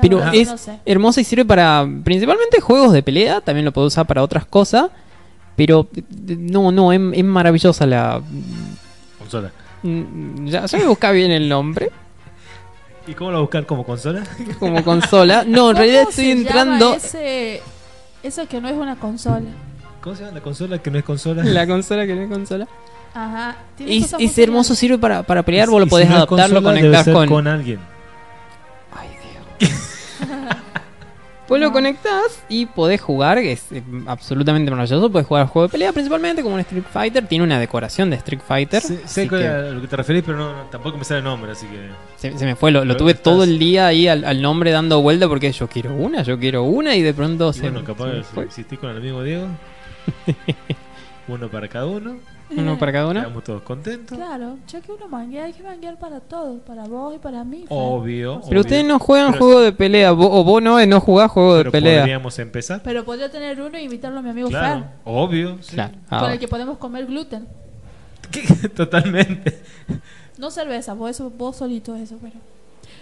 Pero verdad, es no sé. hermosa y sirve para principalmente juegos de pelea, también lo puedo usar para otras cosas. Pero eh, no, no, es, es maravillosa la... Consola. mm, Ya, ya me busca bien el nombre. ¿Y cómo lo buscar como consola? como consola. No, en realidad ¿Cómo estoy se entrando. llama Ese, eso que no es una consola. ¿Cómo se llama la consola que no es consola? La consola que no es consola. Ajá. tiene Es, hermoso, sirve para, para pelear. Y- Vos lo y podés si no adaptar, lo conectás con. con alguien. Ay, Dios. (laughs) Vos lo conectás y podés jugar, que es eh, absolutamente maravilloso. Podés jugar juego de pelea principalmente como un Street Fighter. Tiene una decoración de Street Fighter. Sé, que a lo que te referís, pero no, no, tampoco me sale el nombre, así que. se, se me fue, lo, tuve estás- todo el día ahí al, al nombre dando vuelta porque yo quiero una, yo quiero una y de pronto Y se, bueno, se capaz si existís con el amigo Diego. (laughs) uno para cada uno. Uno para cada uno. Quedamos todos contentos. Claro, ya que uno manguea, hay que manguear para todos, para vos y para mí. Obvio. Pero obvio. ustedes no juegan Pero- juego de pelea. vo- o vos no, no jugás juego de pero pelea. podríamos empezar. Pero podría tener uno y invitarlo a mi amigo Claro, Fer, obvio. sí. Claro. con Ah, el que podemos comer gluten. (laughs) ¿Qué? Totalmente. No cerveza, vos, eso, vos solito eso, pero...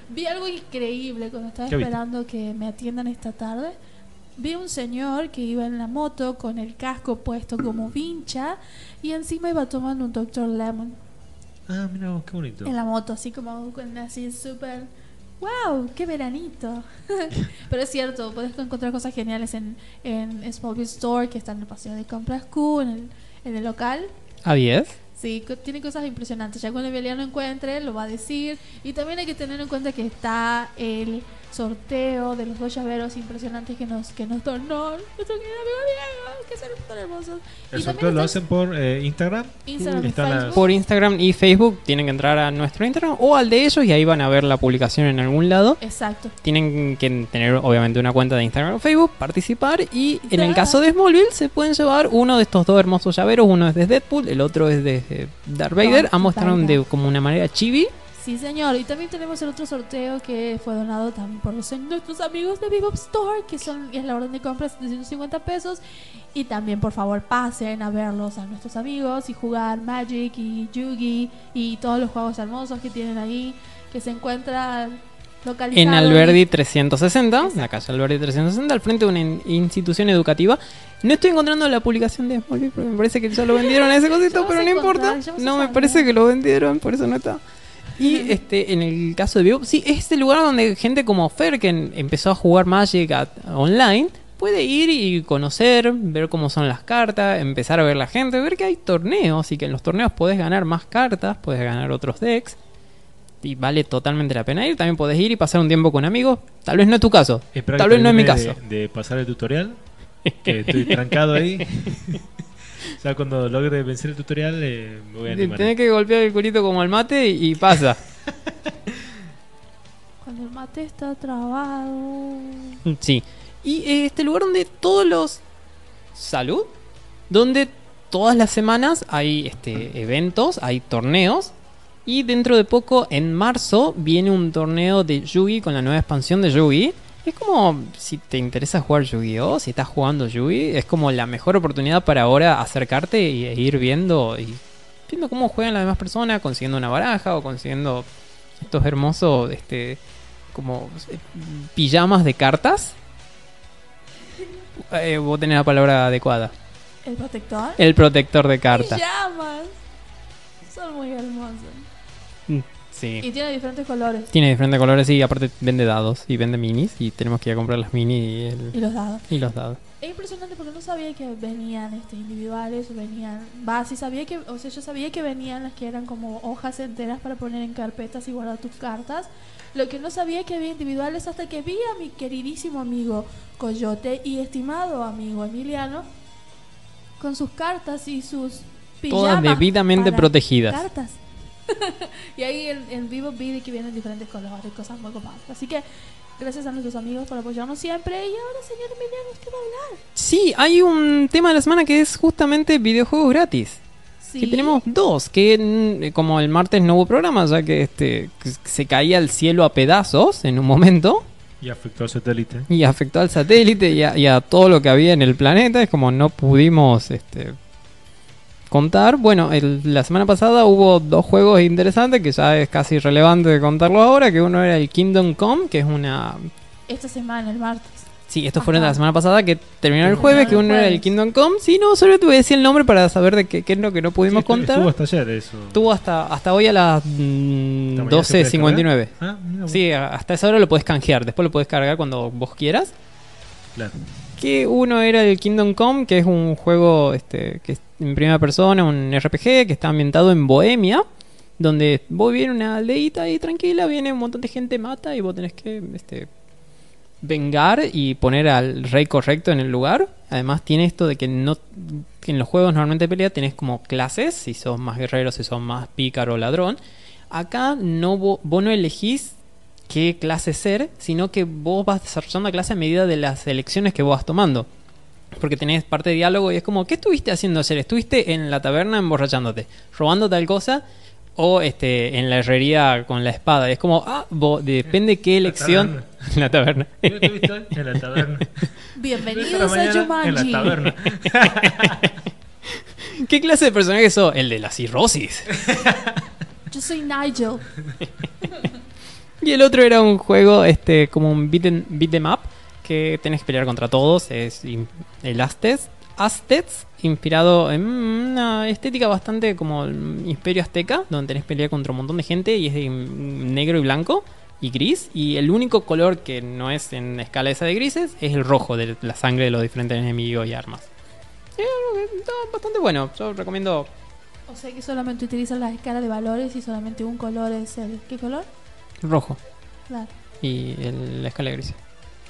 Vi algo increíble cuando estaba esperando que me atiendan esta tarde. Vi un señor que iba en la moto con el casco puesto como vincha y encima iba tomando un Dr. Lemon Ah, mira vos, qué bonito. en la moto, así como con así súper... ¡Wow! ¡Qué veranito! (laughs) Pero es cierto, puedes encontrar cosas geniales en, en Smallville Store, que está en el paseo de compras Q, en el, en el local. ¿A 10? Sí, tiene cosas impresionantes. Ya cuando Emiliano encuentre, lo va a decir. Y también hay que tener en cuenta que está el sorteo de los dos llaveros impresionantes que nos, que nos donó nuestro querido amigo Diego, que son tan hermosos. El Y sorteo lo hacen por eh, Instagram. Están. Por Instagram y Facebook tienen que entrar a nuestro Instagram o al de ellos y ahí van a ver la publicación en algún lado. Exacto. Tienen que tener obviamente una cuenta de Instagram o Facebook, participar y en el caso de Smallville se pueden llevar uno de estos dos hermosos llaveros, uno es de Deadpool, el otro es de eh, Darth Vader, Darth ambos están de como una manera chibi. Sí, señor. Y también tenemos el otro sorteo que fue donado también por los- nuestros amigos de Bebop Store, que son es la orden de compras de 150 pesos. Y también, por favor, pasen a verlos a nuestros amigos y jugar Magic y Yugi y todos los juegos hermosos que tienen ahí, que se encuentran localizados. En Alberdi 360, Exacto. la calle Alberdi 360, al frente de una in- institución educativa. No estoy encontrando la publicación de Smallville porque me parece que ya lo vendieron a ese cosito, pero no importa. No me parece que lo vendieron, por eso no está. Y este, en el caso de Bebop, sí, es el lugar donde gente como Fer, que empezó a jugar Magic a- online, puede ir y conocer, ver cómo son las cartas, empezar a ver la gente, ver que hay torneos y que en los torneos podés ganar más cartas, podés ganar otros decks. Y vale totalmente la pena ir. También podés ir y pasar un tiempo con amigos. Tal vez no es tu caso. Espera Tal vez no es mi caso. De, de pasar el tutorial. (laughs) Que estoy trancado ahí. (laughs) o sea, cuando logre vencer el tutorial, eh, me voy a animar. Tenés que golpear el culito como al mate y, y pasa. (laughs) Cuando el mate está trabado. Sí. Y eh, este lugar donde todos los... Salud. Donde todas las semanas hay este, eventos, hay torneos. Y dentro de poco, en marzo, viene un torneo de Yugi con la nueva expansión de Yugi. Es como si te interesa jugar Yu-Gi-Oh, si estás jugando Yugi, es como la mejor oportunidad para ahora acercarte y, e ir viendo y viendo cómo juegan las demás personas, consiguiendo una baraja o consiguiendo estos hermosos este como eh, pijamas de cartas. (laughs) Eh, vos tenés la palabra adecuada. El protector. El protector de cartas. Pijamas. Son muy hermosos. Sí. Y tiene diferentes colores. Tiene diferentes colores y aparte vende dados y vende minis y tenemos que ir a comprar las mini y, el- Y los dados. y los dados. Es impresionante porque no sabía que venían este, individuales, venían... Va, sí sabía que... O sea, yo sabía que venían las que eran como hojas enteras para poner en carpetas y guardar tus cartas. Lo que no sabía que había individuales hasta que vi a mi queridísimo amigo Coyote y estimado amigo Emiliano con sus cartas y sus Todas pijamas debidamente para protegidas. Cartas. (laughs) y ahí en, en vivo vi que vienen diferentes colores, cosas muy copadas. Así que gracias a nuestros amigos por apoyarnos siempre. Y ahora, señor Emiliano, ¿usted va a hablar? Sí, hay un tema de la semana que es justamente videojuegos gratis. Sí. Que tenemos dos, que mm, como el martes no hubo programa, ya que este se caía el cielo a pedazos en un momento Y afectó al satélite. y afectó al satélite y a, y a todo lo que había en el planeta, es como no pudimos este contar. Bueno, el- la semana pasada hubo dos juegos interesantes que ya es casi irrelevante de contarlo ahora, que uno era el Kingdom Come, que es una Esta semana, el martes. Sí, estos fueron de la semana pasada que terminaron el jueves, que uno era el. Kingdom Come. Sí, no, solo te voy a decir el nombre para saber de qué, qué es lo que no pudimos Sí, contar. Estuvo hasta ayer eso. Estuvo hasta, hasta hoy a las mm, ¿Esta mañana se puede 12.59. descargar? Ah, vos. Sí, a- hasta esa hora lo puedes canjear. Después lo puedes cargar cuando vos quieras. Claro. Que uno era el Kingdom Come, que es un juego este, que en primera persona, un RPG que está ambientado en Bohemia. Donde vos viene una aldeita ahí tranquila, viene un montón de gente, mata y vos tenés que este, vengar y poner al rey correcto en el lugar. Además tiene esto de que no en los juegos normalmente de pelea tenés como clases, si sos más guerrero, si sos más pícaro o ladrón. Acá no vo- vos no elegís qué clase ser, sino que vos vas desarrollando la clase a medida de las elecciones que vos vas tomando. Porque tenés parte de diálogo y es como, ¿qué estuviste haciendo ayer? ¿Estuviste en la taberna emborrachándote? ¿Robando tal cosa? O este, en la herrería con la espada. Y es como, ah, depende qué elección. la taberna. ¿Dónde estuviste hoy? En la taberna. Bienvenidos a en Jumanji. la taberna. (laughs) ¿Qué clase de personaje sos? El de la cirrosis. (laughs) Yo soy Nigel. (laughs) Y el otro era un juego, este, como un beat, em- beat 'em up, que tenés que pelear contra todos. Es el Aztec, Aztecs, inspirado en una estética bastante como el Imperio Azteca, donde tenés que pelear contra un montón de gente y es de negro y blanco y gris. Y el único color que no es en escala esa de grises es el rojo de la sangre de los diferentes enemigos y armas. Está bastante bueno, yo recomiendo O sea que solamente utilizan la escala de valores y solamente un color es el. ¿Qué color? rojo. Claro. y el- la escala de gris.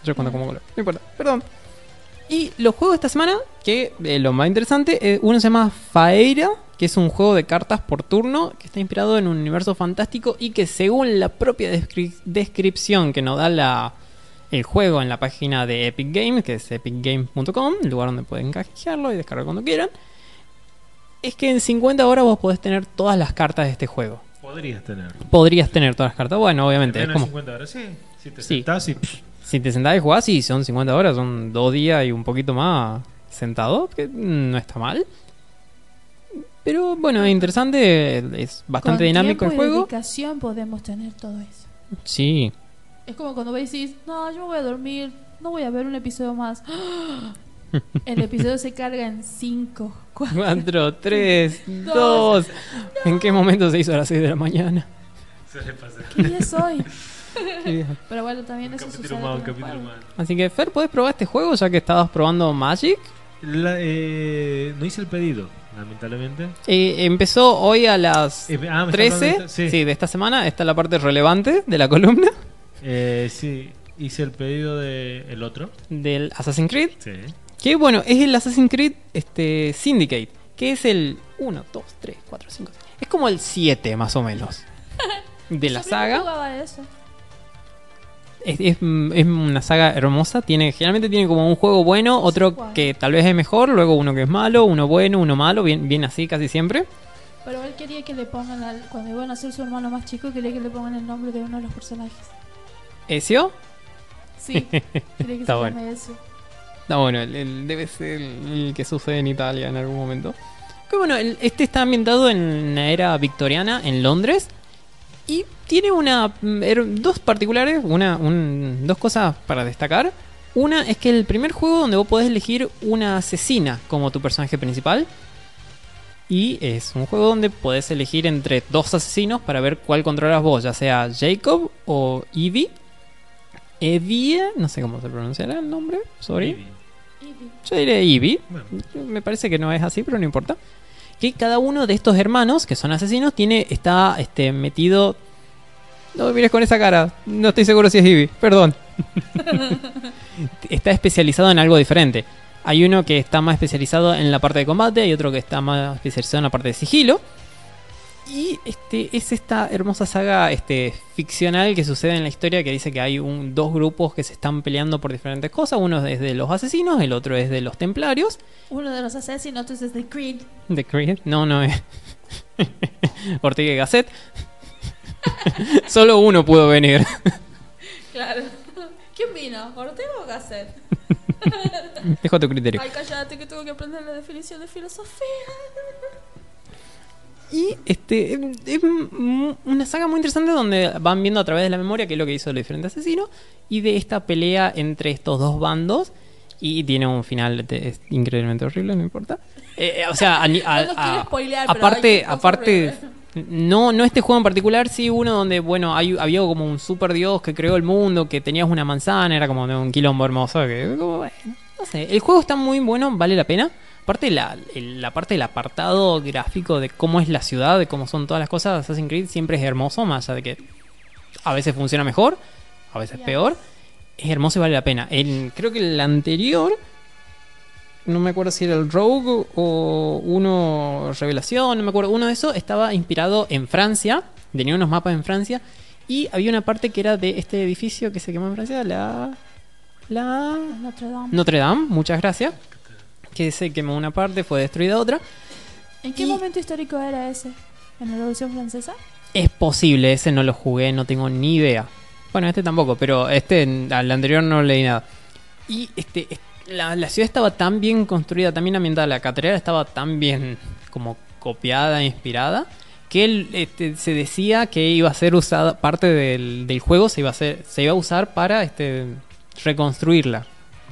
Yo cuento como color. No importa, perdón. Y los juegos de esta semana, que eh, lo más interesante, eh, uno se llama Faeira, que es un juego de cartas por turno, que está inspirado en un universo fantástico y que según la propia descri- descripción que nos da la, el juego en la página de Epic Games, que es epicgames.com, el lugar donde pueden canjearlo y descargar cuando quieran, es que en 50 horas vos podés tener todas las cartas de este juego. Podrías tener. Podrías tener todas las cartas, bueno, obviamente, Menos como... 50 horas, sí. Si te Sí. sentás y. Si te sentás y jugás, y son 50 horas, son dos días y un poquito más sentado, que no está mal. Pero bueno, es interesante, es bastante Con dinámico el juego. dedicación podemos tener todo eso. Sí, Es como cuando vos decís, no, yo me voy a dormir, no voy a ver un episodio más. (laughs) El episodio se carga en 5, 4. 4, 3, Dos. 2. ¿En qué momento se hizo a las 6 de la mañana? Se le pasa. ¿Qué día es hoy? (laughs) (laughs) Pero bueno, también Un eso capítulo más, un capítulo más. Así que Fer, ¿podés probar este juego ya que estabas probando Magic? La- eh, no hice el pedido, lamentablemente. Eh, empezó hoy a las Eh, ah, ¿me estás 13 hablando de esta? sí. Sí. de esta semana. Esta es la parte relevante de la columna Eh, sí, hice el pedido de el otro. del Assassin's Creed. Sí. Que bueno, es el Assassin's Creed este, Syndicate, que es el 1, 2, 3, 4, 5, 6. Es como el 7 más o menos (laughs) de la Yo saga. jugaba eso. Es, es- es una saga hermosa, tiene generalmente tiene como un juego bueno, otro que tal vez es mejor, luego uno que es malo, uno bueno, uno malo, bien, bien así casi siempre. Pero él quería que le pongan, al- cuando iban a ser su hermano más chico, quería que le pongan el nombre de uno de los personajes. ¿Ezio? Sí, (laughs) quería que Está se bueno. llame. No, bueno, el, el- debe ser el, que sucede en Italia en algún momento. Que bueno, el- este está ambientado en la era victoriana en Londres. Y tiene una mm, er- dos particulares, una, un- dos cosas para destacar. Una es que el primer juego donde vos podés elegir una asesina como tu personaje principal. Y es un juego donde podés elegir entre dos asesinos para ver cuál controlas vos, ya sea Jacob o Evie. Evie, no sé cómo se pronunciará el nombre, sorry. Ivy. Yo diré. Bueno, Me parece que no es así, pero no importa. Que cada uno de estos hermanos, que son asesinos, tiene está este, metido... No me mires con esa cara. No estoy seguro si es Ivy. Perdón. (laughs) está especializado en algo diferente. Hay uno que está más especializado en la parte de combate, hay otro que está más especializado en la parte de sigilo. Y este es esta hermosa saga este, ficcional que sucede en la historia que dice que hay un, dos grupos que se están peleando por diferentes cosas. Uno es de los asesinos, el otro es de los templarios. Uno de los asesinatos es de Creed. De Creed. No, no es. (laughs) Ortega y Gasset. (laughs) Solo uno pudo venir. Claro. ¿Quién vino? ¿Ortega o Gasset? Dejo a tu criterio. Ay, cállate que tengo que aprender la definición de filosofía. Y este es una saga muy interesante donde van viendo a través de la memoria qué es lo que hizo los diferentes asesinos y de esta pelea entre estos dos bandos. Y tiene un final de- es increíblemente horrible, no importa. Eh, eh, o sea, a a- (laughs) a- spoilear, aparte, aparte, no, no este juego en particular, sí uno donde, bueno, hay, había como un super dios que creó el mundo, que tenías una manzana, era como de un quilombo hermoso, que como, no sé, el juego está muy bueno, vale la pena. Aparte la, la parte del apartado gráfico de cómo es la ciudad, de cómo son todas las cosas, Assassin's Creed siempre es hermoso, más allá de que a veces funciona mejor, a veces peor. Es hermoso y vale la pena. El, creo que el anterior, no me acuerdo si era el Rogue o uno Revelación, no me acuerdo. Uno de esos estaba inspirado en Francia, tenía unos mapas en Francia y había una parte que era de este edificio que se quemó en Francia, la... La... Notre Dame. Notre Dame, muchas gracias. Que se quemó una parte, fue destruida otra. ¿En qué Y- momento histórico era ese? ¿En la Revolución Francesa? Es posible, ese no lo jugué, no tengo ni idea. Bueno, este tampoco, pero este, al anterior no leí nada. Y este, es- la, la ciudad estaba tan bien construida, tan bien ambientada, la catedral estaba tan bien como copiada, inspirada, que él, este, se decía que iba a ser usada, parte del, del juego se iba a hacer, se iba a usar para este, reconstruirla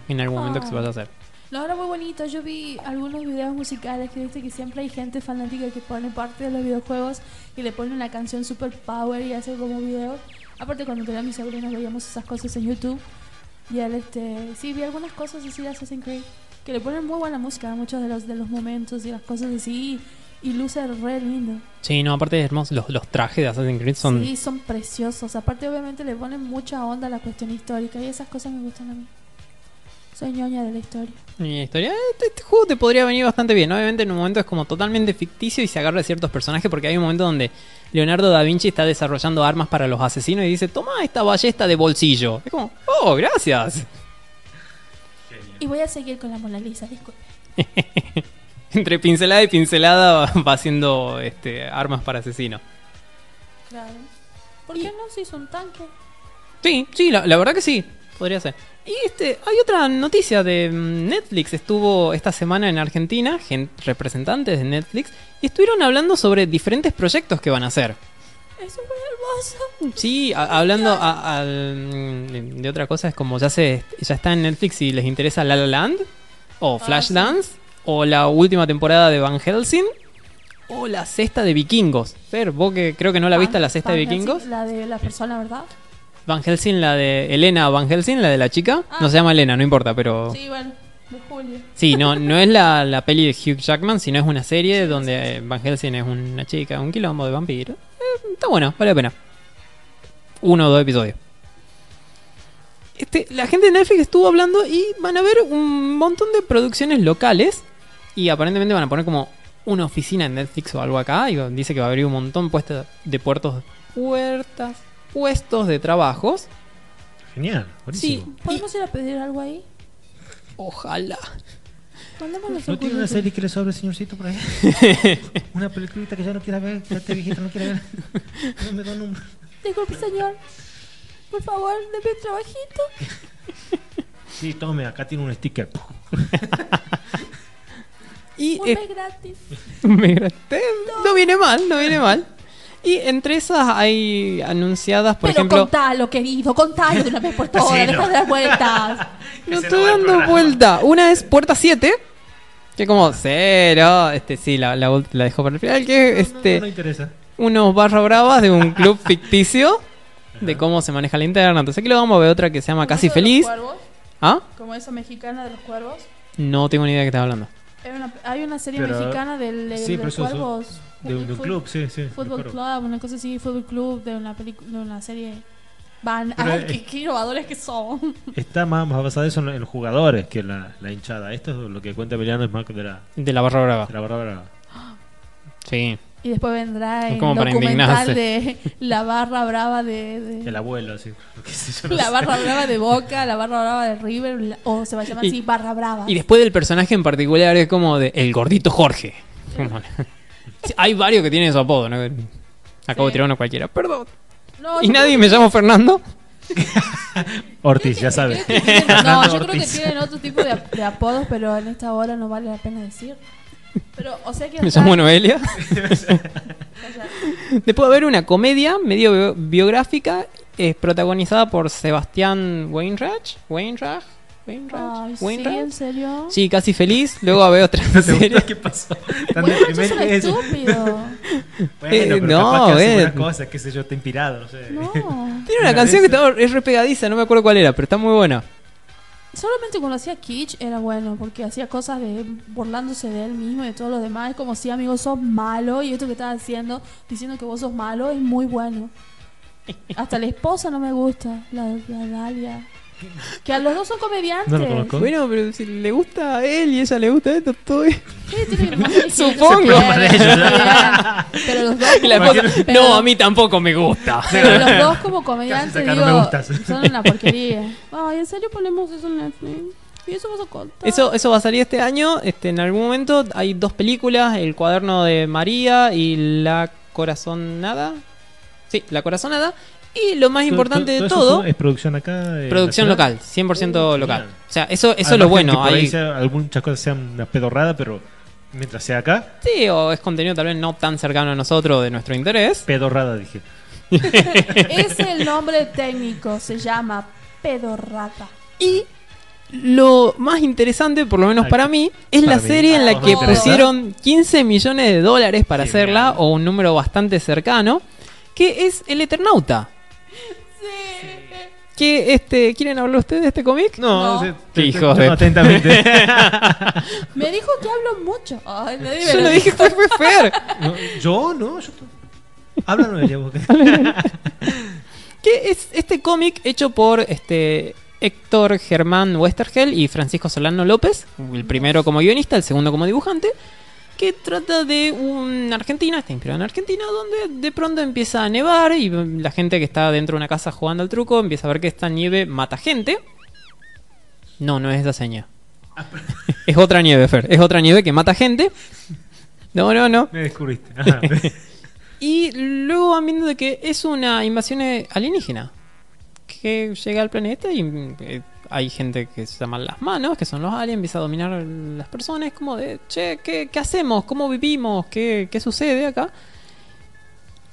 en algún momento que se vaya a hacer. No, era muy bonito. Yo vi algunos videos musicales que viste que siempre hay gente fanática que pone parte de los videojuegos y le pone una canción super power y hace como videos. Aparte cuando tenía mis sobrinos veíamos esas cosas en YouTube. Y él, este, sí, vi algunas cosas así de Assassin's Creed que le ponen muy buena música a muchos de los, de los momentos y las cosas así. Y luce re lindo. Sí, no, aparte es hermoso, los, los trajes de Assassin's Creed son... Sí, son preciosos. Aparte, obviamente, le ponen mucha onda a la cuestión histórica y esas cosas me gustan a mí. Soy ñoña de la historia. Mi historia, este, este juego te podría venir bastante bien. Obviamente en un momento es como totalmente ficticio y se agarra de ciertos personajes porque hay un momento donde Leonardo da Vinci está desarrollando armas para los asesinos y dice, toma esta ballesta de bolsillo. Es como, oh, gracias. Y voy a seguir con la Mona Lisa, disculpe. (laughs) Entre pincelada y pincelada va, va haciendo este, armas para asesinos. Claro. ¿Por qué no se hizo un tanque? Sí, sí, la, la verdad que sí, podría ser. Y este, hay otra noticia de mm, Netflix. Estuvo esta semana en Argentina, gen- representantes de Netflix, y estuvieron hablando sobre diferentes proyectos que van a hacer. Eso fue hermoso. Sí, a- hablando a- al- de, de otra cosa, es como ya se ya está en Netflix y les interesa La La Land, o Flashdance, o la última temporada de Van Helsing, o la sexta de Vikingos. Fer, vos que creo que no la viste, la sexta de Van Vikingos. La de la persona, ¿verdad? Van Helsing, la de Elena Van Helsing, la de la chica. Ah. No se llama Elena, no importa, pero... Sí, bueno, de Julio. Sí, no, (laughs) no es la, la peli de Hugh Jackman, sino es una serie donde eh, Van Helsing es una chica, un quilombo de vampiro. Eh, está bueno, vale la pena. Uno o dos episodios. Este, la gente de Netflix estuvo hablando y van a ver un montón de producciones locales. Y aparentemente van a poner como una oficina en Netflix o algo acá. Y dice que va a abrir un montón puestos de puertos, puertas, puestos de trabajos. Genial, Sí, buenísimo. ¿Podemos ir a pedir algo ahí? ojalá. ¿No un tiene una serie que le sobre, señorcito, por ahí? (laughs) una peliculita que ya no quiera ver, que este viejito no quiere ver. No me da un número. Disculpe, señor. Por favor, deme un trabajito. Sí, tome, acá tiene un sticker. (laughs) Y Un eh, mes gratis. Me graté. No viene mal, no viene mal. Y entre esas hay anunciadas, por Pero ejemplo. contalo, querido, contalo de una vez por (laughs) todas. Sí, deja no. de dar vueltas. (laughs) No Ese estoy no dando programa. vuelta. Una es Puerta 7. Que como cero. Este sí, la, la, la dejo para el final. Que este. no, no interesa. Unos barra bravas de un (laughs) club ficticio. De cómo se maneja la interna. Entonces aquí lo vamos a ver otra que se llama Casi ¿Como eso de los Feliz. cuervos? ¿Ah? Como esa mexicana de los cuervos. No tengo ni idea de qué estás hablando. Hay una, hay una serie Pero- mexicana del, de, sí, de pero los eso- eso- cuervos. De, un- de un Fut- club, sí, sí. Fútbol. Club, una cosa así, Fútbol Club, de una película, de una serie. Van, Pero, ay, qué, qué innovadores que son. (laughs) Está más, más basado eso en, en los jugadores que en la, la hinchada. Esto es lo que cuenta Emiliano es más de la, De la barra brava. de la Bárbara. Sí. Y después vendrá Es el como para documental de la barra brava de, de- (laughs) El abuelo, yo, no la sé. barra brava de Boca, la barra brava de River, o se va a llamar Y- así, barra brava. Y después del personaje en particular es como de el gordito Jorge. Como- (laughs) Sí, Hay varios que tienen su apodo, ¿no? Acabo de tirar uno cualquiera, perdón. No, Y yo nadie creo me llamo Fernando. Ortiz, ya sabes. que tienen- no, yo (laughs) creo que tienen otro tipo de, de apodos, pero en esta hora no vale la pena decir. Pero, o sea que. Me llamo Noelia. (laughs) Después va a haber una comedia medio bio- biográfica es protagonizada por Sebastián Weinreich. Weinreich. Weinreich. Ay, sí. ¿en serio? Sí, casi feliz. Luego haber otra (laughs) ¿No te serie. qué pasó? (laughs) Tan deprimente eso. estúpido. (laughs) Bueno, Eh, pero no, capaz que hace eh. buenas cosas, qué sé yo, está inspirado, no sé. No. Tiene una Una canción que está- es re pegadiza, no me acuerdo cuál era, pero está muy buena. Solamente cuando hacía Kitsch era bueno, porque hacía cosas de burlándose de él mismo y de todos los demás. Es como si, amigo, sos malo y esto que estás haciendo, diciendo que vos sos malo, es muy bueno. Hasta la esposa no me gusta, la, la Dalia. Que a los dos son comediantes. No lo conozco. Bueno, pero si le gusta a él y a ella le gusta esto, todo bien. Sí, tiene que (laughs) demostrar que Supongo. ellos se Para quieren, ellos. se quieren. Pero los dos, (laughs) Y la como, esposa, pero- no, a mí tampoco me gusta. pero los dos como comediantes Casi digo, no me gustas. son una porquería. (laughs) Ay, ¿en serio ponemos eso en Netflix? Y eso vas a contar. Eso, eso va a salir este año. Este, en algún momento hay dos películas: El cuaderno de María y La Corazonada. Sí, La Corazonada. Y lo más importante de todo, es producción acá. eh, producción nacional? local, 100% Uh, local. O sea, eso, eso es lo bueno. que por ahí Hay, sea- algunas cosas sean una pedorrada, pero mientras sea acá, sí, o es contenido tal vez no tan cercano a nosotros de nuestro interés. pedorrada, dije. (laughs) Es el nombre técnico, se llama pedorrata. Y lo más interesante, por lo menos para mí, es para la mí. serie en la que pusieron 15 millones de dólares para Genial. hacerla, o un número bastante cercano, que es El Eternauta. Que este, ¿Quieren hablar ustedes de este cómic? No. se- Qué te- hijos te- de- atentamente. (laughs) Me dijo que hablo mucho. Ay, me Yo no dije que fue Fer. No, yo no, yo. Háblanos de ella, vos. (laughs) que es este cómic hecho por este Héctor Germán Westergel y Francisco Solano López, el primero como guionista, el segundo como dibujante, que trata de una Argentina, está inspirado en Argentina, donde de pronto empieza a nevar y la gente que está dentro de una casa jugando al truco empieza a ver que esta nieve mata gente. No, no es esa seña. (laughs) es otra nieve, Fer. Es otra nieve que mata gente. No, no, no. Me descubriste. (laughs) Y luego van viendo de que es una invasión alienígena que llega al planeta y eh, hay gente que se llaman las manos, que son los aliens, empieza a dominar a las personas, como de, che, ¿qué, qué hacemos? ¿Cómo vivimos? ¿Qué, qué sucede acá?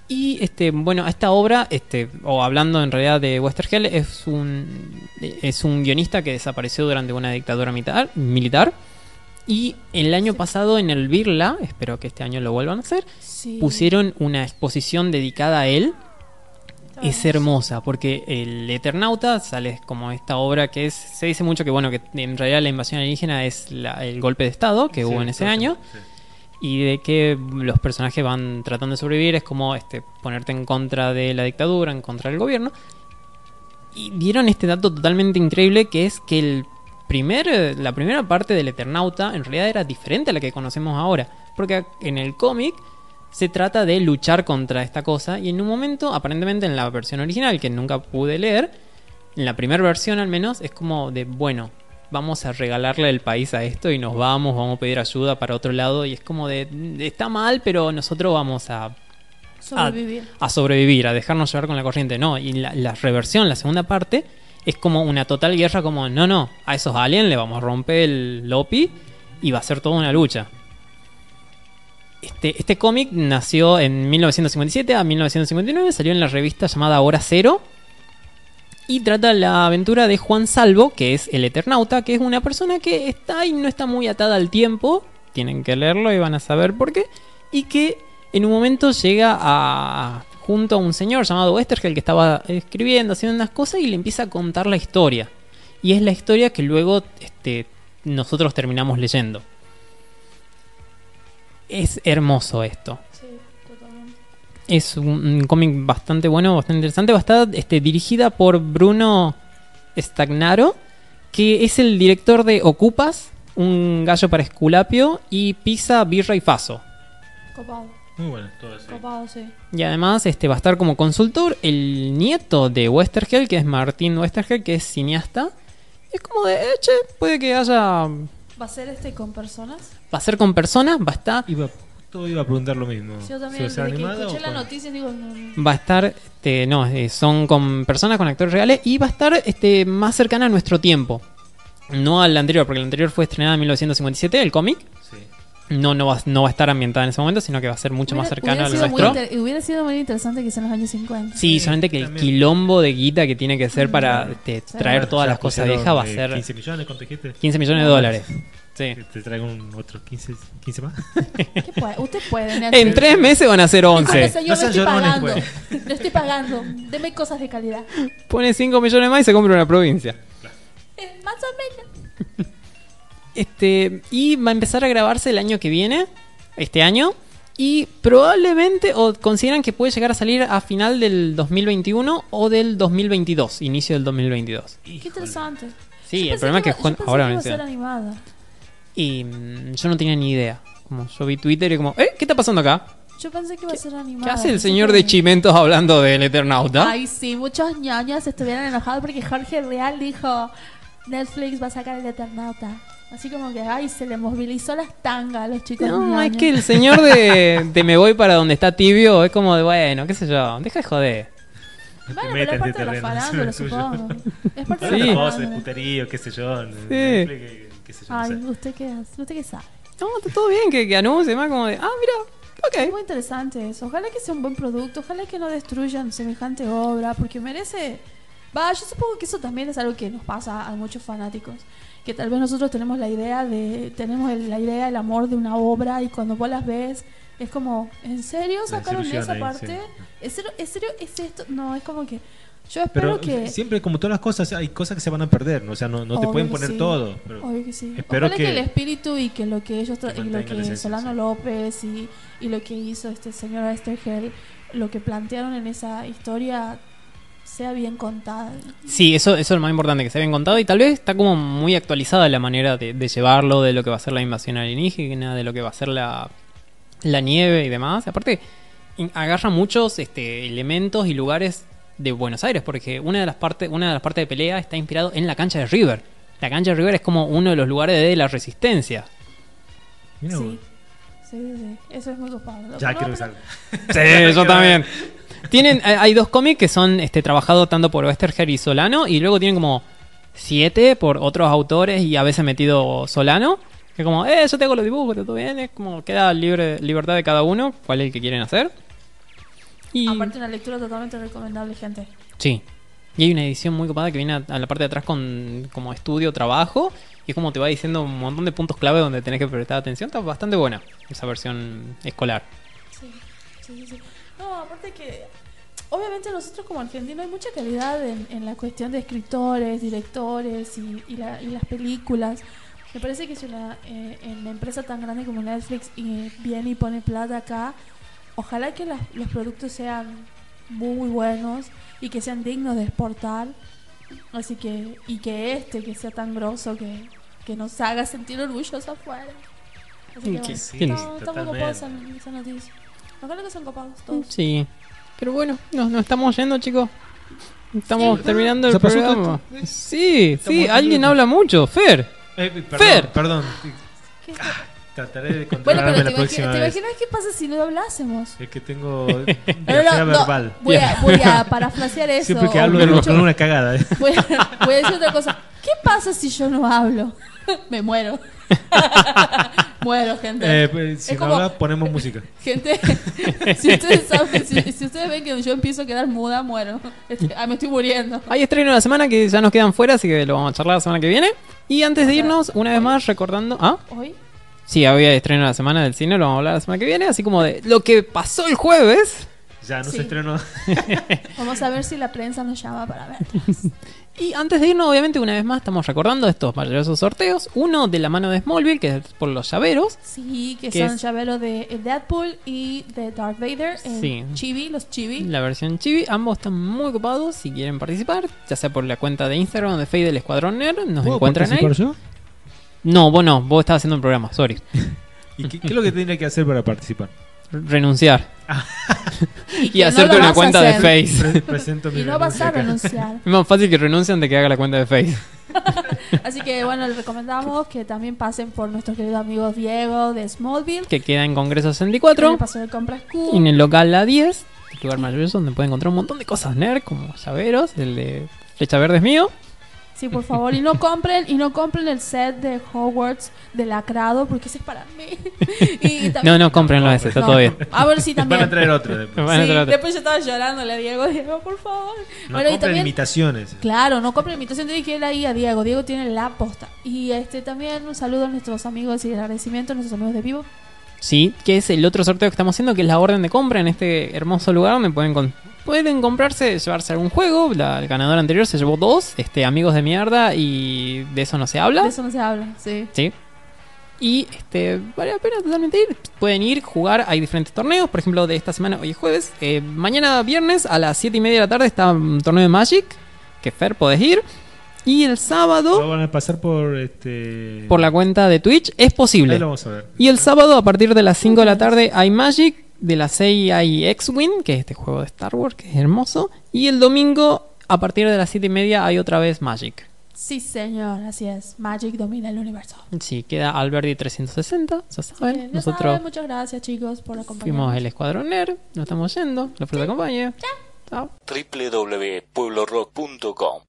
Y este, bueno, esta obra, este, o hablando en realidad de Westergel, es un, es un guionista que desapareció durante una dictadura militar, militar. Y el año pasado en el Birla, espero que este año lo vuelvan a hacer, Sí. pusieron una exposición dedicada a él. Es hermosa porque el Eternauta sale como esta obra que es. Se dice mucho que, bueno, que en realidad la invasión alienígena es la- el golpe de Estado que hubo en ese año y de que los personajes van tratando de sobrevivir. Es como este ponerte en contra de la dictadura, en contra del gobierno. Y dieron este dato totalmente increíble que es que el primer, la primera parte del Eternauta en realidad era diferente a la que conocemos ahora. Porque en el cómic se trata de luchar contra esta cosa y en un momento, aparentemente en la versión original que nunca pude leer, en la primera versión al menos, es como de, bueno, vamos a regalarle el país a esto y nos vamos, vamos a pedir ayuda para otro lado y es como de, está mal, pero nosotros vamos a Sobrevivir. a sobrevivir, a dejarnos llevar con la corriente. No, y la, la reversión, la segunda parte, es como una total guerra, como, no, no, a esos aliens le vamos a romper el Lopi y va a ser toda una lucha. Este, este cómic nació en 1957 a 1959, salió en la revista llamada Hora Cero. Y trata la aventura de Juan Salvo, que es el Eternauta, que es una persona que está y no está muy atada al tiempo. Tienen que leerlo y van a saber por qué. Y que en un momento llega a junto a un señor llamado Westergel que estaba escribiendo, haciendo unas cosas y le empieza a contar la historia. Y es la historia que luego este, nosotros terminamos leyendo. Es hermoso esto. Sí, totalmente. Es un, cómic bastante bueno, bastante interesante. Va a estar este, dirigida por Bruno Stagnaro, que es el director de Ocupas, Un gallo para Esculapio y Pisa, Birra y Faso. Copado, Muy bueno, todo eso. copado, sí. Y además este, va a estar como consultor el nieto de Westergel, que es Martín Westergel, que es cineasta. Es como de, eh, che, puede que haya... ¿Va a ser este con personas? Va a ser con personas, va a estar... Iba, justo iba a preguntar lo mismo. Yo Si también, va a ser desde que animada escuché o la con- noticia, digo, no, no. Va a estar, este, no, eh, son con personas, con actores reales y va a estar este, más cercana a nuestro tiempo. No al anterior, porque el anterior fue estrenada en 1957, el cómic. Sí. No, no, va, no va a estar ambientada en ese momento, sino que va a ser mucho más Hubiera- cercano hubiera al nuestro. inter- Hubiera sido muy interesante que sea en los años 50. Sí, Sí, solamente que el quilombo de guita que tiene que ser para este, Sí. traer todas las cosas viejas va a ser 15 millones, ¿cuánto dijiste? 15 millones de dólares. Sí. Te traigo un, otros 15, 15 más. ¿Qué puede? Usted puede. En tres meses van a ser Dígame, 11. señor, No le sean estoy pagando. pues. (laughs) Le estoy pagando. Deme cosas de calidad. Pone 5 millones más y se compra una provincia. Eh, más o menos. Este, y va a empezar a grabarse el año que viene, este año. Y probablemente, o consideran que puede llegar a salir a final del 2021 o del 2022, inicio del 2022. Qué interesante. Sí, Yo el problema es que iba- yo Juan- pensé ahora que Y mm, yo no tenía ni idea. Como yo vi Twitter y como, ¿eh? ¿Qué está pasando acá? Yo pensé que iba a ser animada. ¿Qué hace el señor de Chimentos hablando del Eternauta? Ay, sí, muchos ñoños estuvieron enojados porque Jorge Real dijo: Netflix va a sacar el Eternauta. Así como que, ay, se le movilizó las tangas a los chicos. No, es ñoños. que el señor de, (laughs) de Me Voy para donde está tibio es como de, bueno, qué sé yo, deja de joder. Bueno, Te pero es parte de la terreno, farándula, es (laughs) suyo. supongo. Es parte Sí. de la de farándula. puterío, qué sé yo. Sí. Qué- qué sé yo, no Ay, sé. ¿usted qué, hace? ¿usted qué sabe? No, está todo bien que, que anuncie más como de, ah, mira, Es ok. muy interesante eso. Ojalá que sea un buen producto, ojalá que no destruyan semejante obra, porque merece... Va, yo supongo que eso también es algo que nos pasa a muchos fanáticos. Que tal vez nosotros tenemos la idea de... Tenemos el- la idea del amor de una obra y cuando vos las ves es como, ¿en serio sacaron esa ahí, parte? sí. ¿En serio, ¿En serio es esto? No, es como que... Yo espero Pero que... siempre, como todas las cosas, hay cosas que se van a perder. ¿no? O sea, no, no te pueden poner sí. todo. Pero Obvio que sí. espero que... que- el espíritu y que lo que ellos que y lo que esencia, Solano sí. López y, y lo que hizo este señor Estergel, lo que plantearon en esa historia sea bien contada. Sí, eso, eso es lo más importante, que se habían contado y tal vez está como muy actualizada la manera de, de llevarlo, de lo que va a ser la invasión alienígena, de lo que va a ser la, la nieve y demás. Aparte, agarra muchos este, elementos y lugares de Buenos Aires, porque una de las partes, una de las partes de pelea está inspirado en la cancha de River. La cancha de River es como uno de los lugares de la resistencia. Mira, Sí. Sí, sí. Eso es muy copado. Ya no, quiero pero- salga. (laughs) Sí, yo también. Tienen, eh, hay dos cómics que son este, trabajados tanto por Westerger y Solano, y luego tienen como siete por otros autores y a veces metido Solano. Que como, eh, yo te hago los dibujos, todo bien, es como queda libre libertad de cada uno, cuál es el que quieren hacer. Y Aparte una lectura totalmente recomendable, gente. sí. Y hay una edición muy copada que viene a, a la parte de atrás con como estudio, trabajo, y es como te va diciendo un montón de puntos clave donde tenés que prestar atención. Está bastante buena esa versión escolar. Sí, sí, sí, sí. No, aparte que obviamente nosotros como argentinos hay mucha calidad en, en la cuestión de escritores, directores y, y la- y las películas. Me parece que si una, eh, en una empresa tan grande como Netflix y viene y pone plata acá, ojalá que las- los productos sean muy buenos y que sean dignos de exportar. Así que, y que este, que sea tan grosso, que, que nos haga sentir orgullosos afuera. Así que, Que sí, no, estamos totalmente. copados en esa noticia. Ojalá que sean copados todos. Sí. Pero bueno, nos, nos estamos yendo, chicos. Estamos Sí. terminando el ¿Se pasó programa. Sí, sí, alguien habla mucho. Fer. Eh, perdón, Fer. perdón. ¿Qué- Trataré de Bueno, controlarme pero la te, próxima imagi- ¿te vez. imaginas qué pasa si no hablásemos? Es que tengo (laughs) No, no, diarrea no, verbal. voy, a, voy a (laughs) parafrasear eso. Siempre que hablo mucho- con una cagada. ¿eh? (laughs) voy, a, voy a decir otra cosa. ¿Qué pasa si yo no hablo? Me muero. muero, gente. Eh, pues, si Es no como- hablas, ponemos música. Gente, si ustedes saben, si, si ustedes ven que yo empiezo a quedar muda, muero. Ah, me estoy muriendo. Hay estreno de la semana que ya nos quedan fuera, así que lo vamos a charlar la semana que viene. Y antes de irnos, una vez más recordando. ¿Ah? Hoy, Sí, había estreno de la semana del cine, lo vamos a hablar la semana que viene. Así como de lo que pasó el jueves. Ya no Sí. se estrenó. (laughs) vamos a ver si la prensa nos llama para ver. Y antes de irnos, obviamente, una vez más estamos recordando estos maravillosos sorteos. Uno de la mano de Smallville, que es por los llaveros. Sí, que ¿Qué son es? llaveros de Deadpool y de Darth Vader. en Sí. Chibi, los Chibi. La versión chibi, ambos están muy ocupados. Si quieren participar, ya sea por la cuenta de Instagram de Fade del Escuadrón Nerd, nos ¿Puedo encuentran ahí. yo? No, vos no, vos estabas haciendo un programa, sorry. (laughs) ¿Y qué, qué es lo que tendría que hacer para participar? Renunciar. (laughs) Y, que no hacerte una cuenta de. Face. Pre- presento mi Y no vas a acá. renunciar. Es más fácil que renuncien de que haga la cuenta de Face. (laughs) Así que bueno, les recomendamos que también pasen por nuestro querido amigo Diego de Smallville. Que queda en Congreso Que 64. le pasó de compras Q. Y en el local La 10. El lugar maravilloso donde pueden encontrar un montón de cosas nerd, como llaveros. El de Flecha Verde es mío. Sí, por favor. Y no compren, y no compren el set de Hogwarts de lacrado, porque ese es para mí. (laughs) y también- No, no, cómprenlo ese, está No. todo bien. A ver si Van también. a traer otro después. Van a Sí, traer otro. después yo estaba llorándole a Diego, Diego, por favor. No Bueno, y compren también- imitaciones. Claro, no compren imitación, tiene que ir ahí a Diego. Diego tiene la posta. Y este también un saludo a nuestros amigos y el agradecimiento a nuestros amigos de Vivo. Sí, que es el otro sorteo que estamos haciendo, que es la orden de compra en este hermoso lugar donde pueden, con- pueden comprarse, llevarse algún juego. La, el ganador anterior se llevó dos, este, amigos de mierda, y de eso no se habla. De eso no se habla, sí. Sí. Y este, vale la pena totalmente ir. Pueden ir, jugar, hay diferentes torneos. Por ejemplo, de esta semana, hoy es jueves. eh, mañana viernes a las 7 y media de la tarde está un torneo de Magic. Que Fer podés ir. Y el sábado, Lo van a pasar por este. por la cuenta de Twitch, es Ahí posible. lo vamos a ver. Y el sábado, a partir de las 5 de la tarde, hay Magic. De las 6 hay X-Wing, que es este juego de Star Wars, que es hermoso. Y el domingo, a partir de las 7 y media, hay otra vez Magic. Sí, señor, así es. Magic domina el universo. Sí, queda Alberdi 360, ya saben. Bien, Nosotros saben, muchas gracias, chicos, por acompañarnos. fuimos el Escuadrón Nerd, nos estamos yendo, la fruta acompañe. Chao. www.pueblorock.com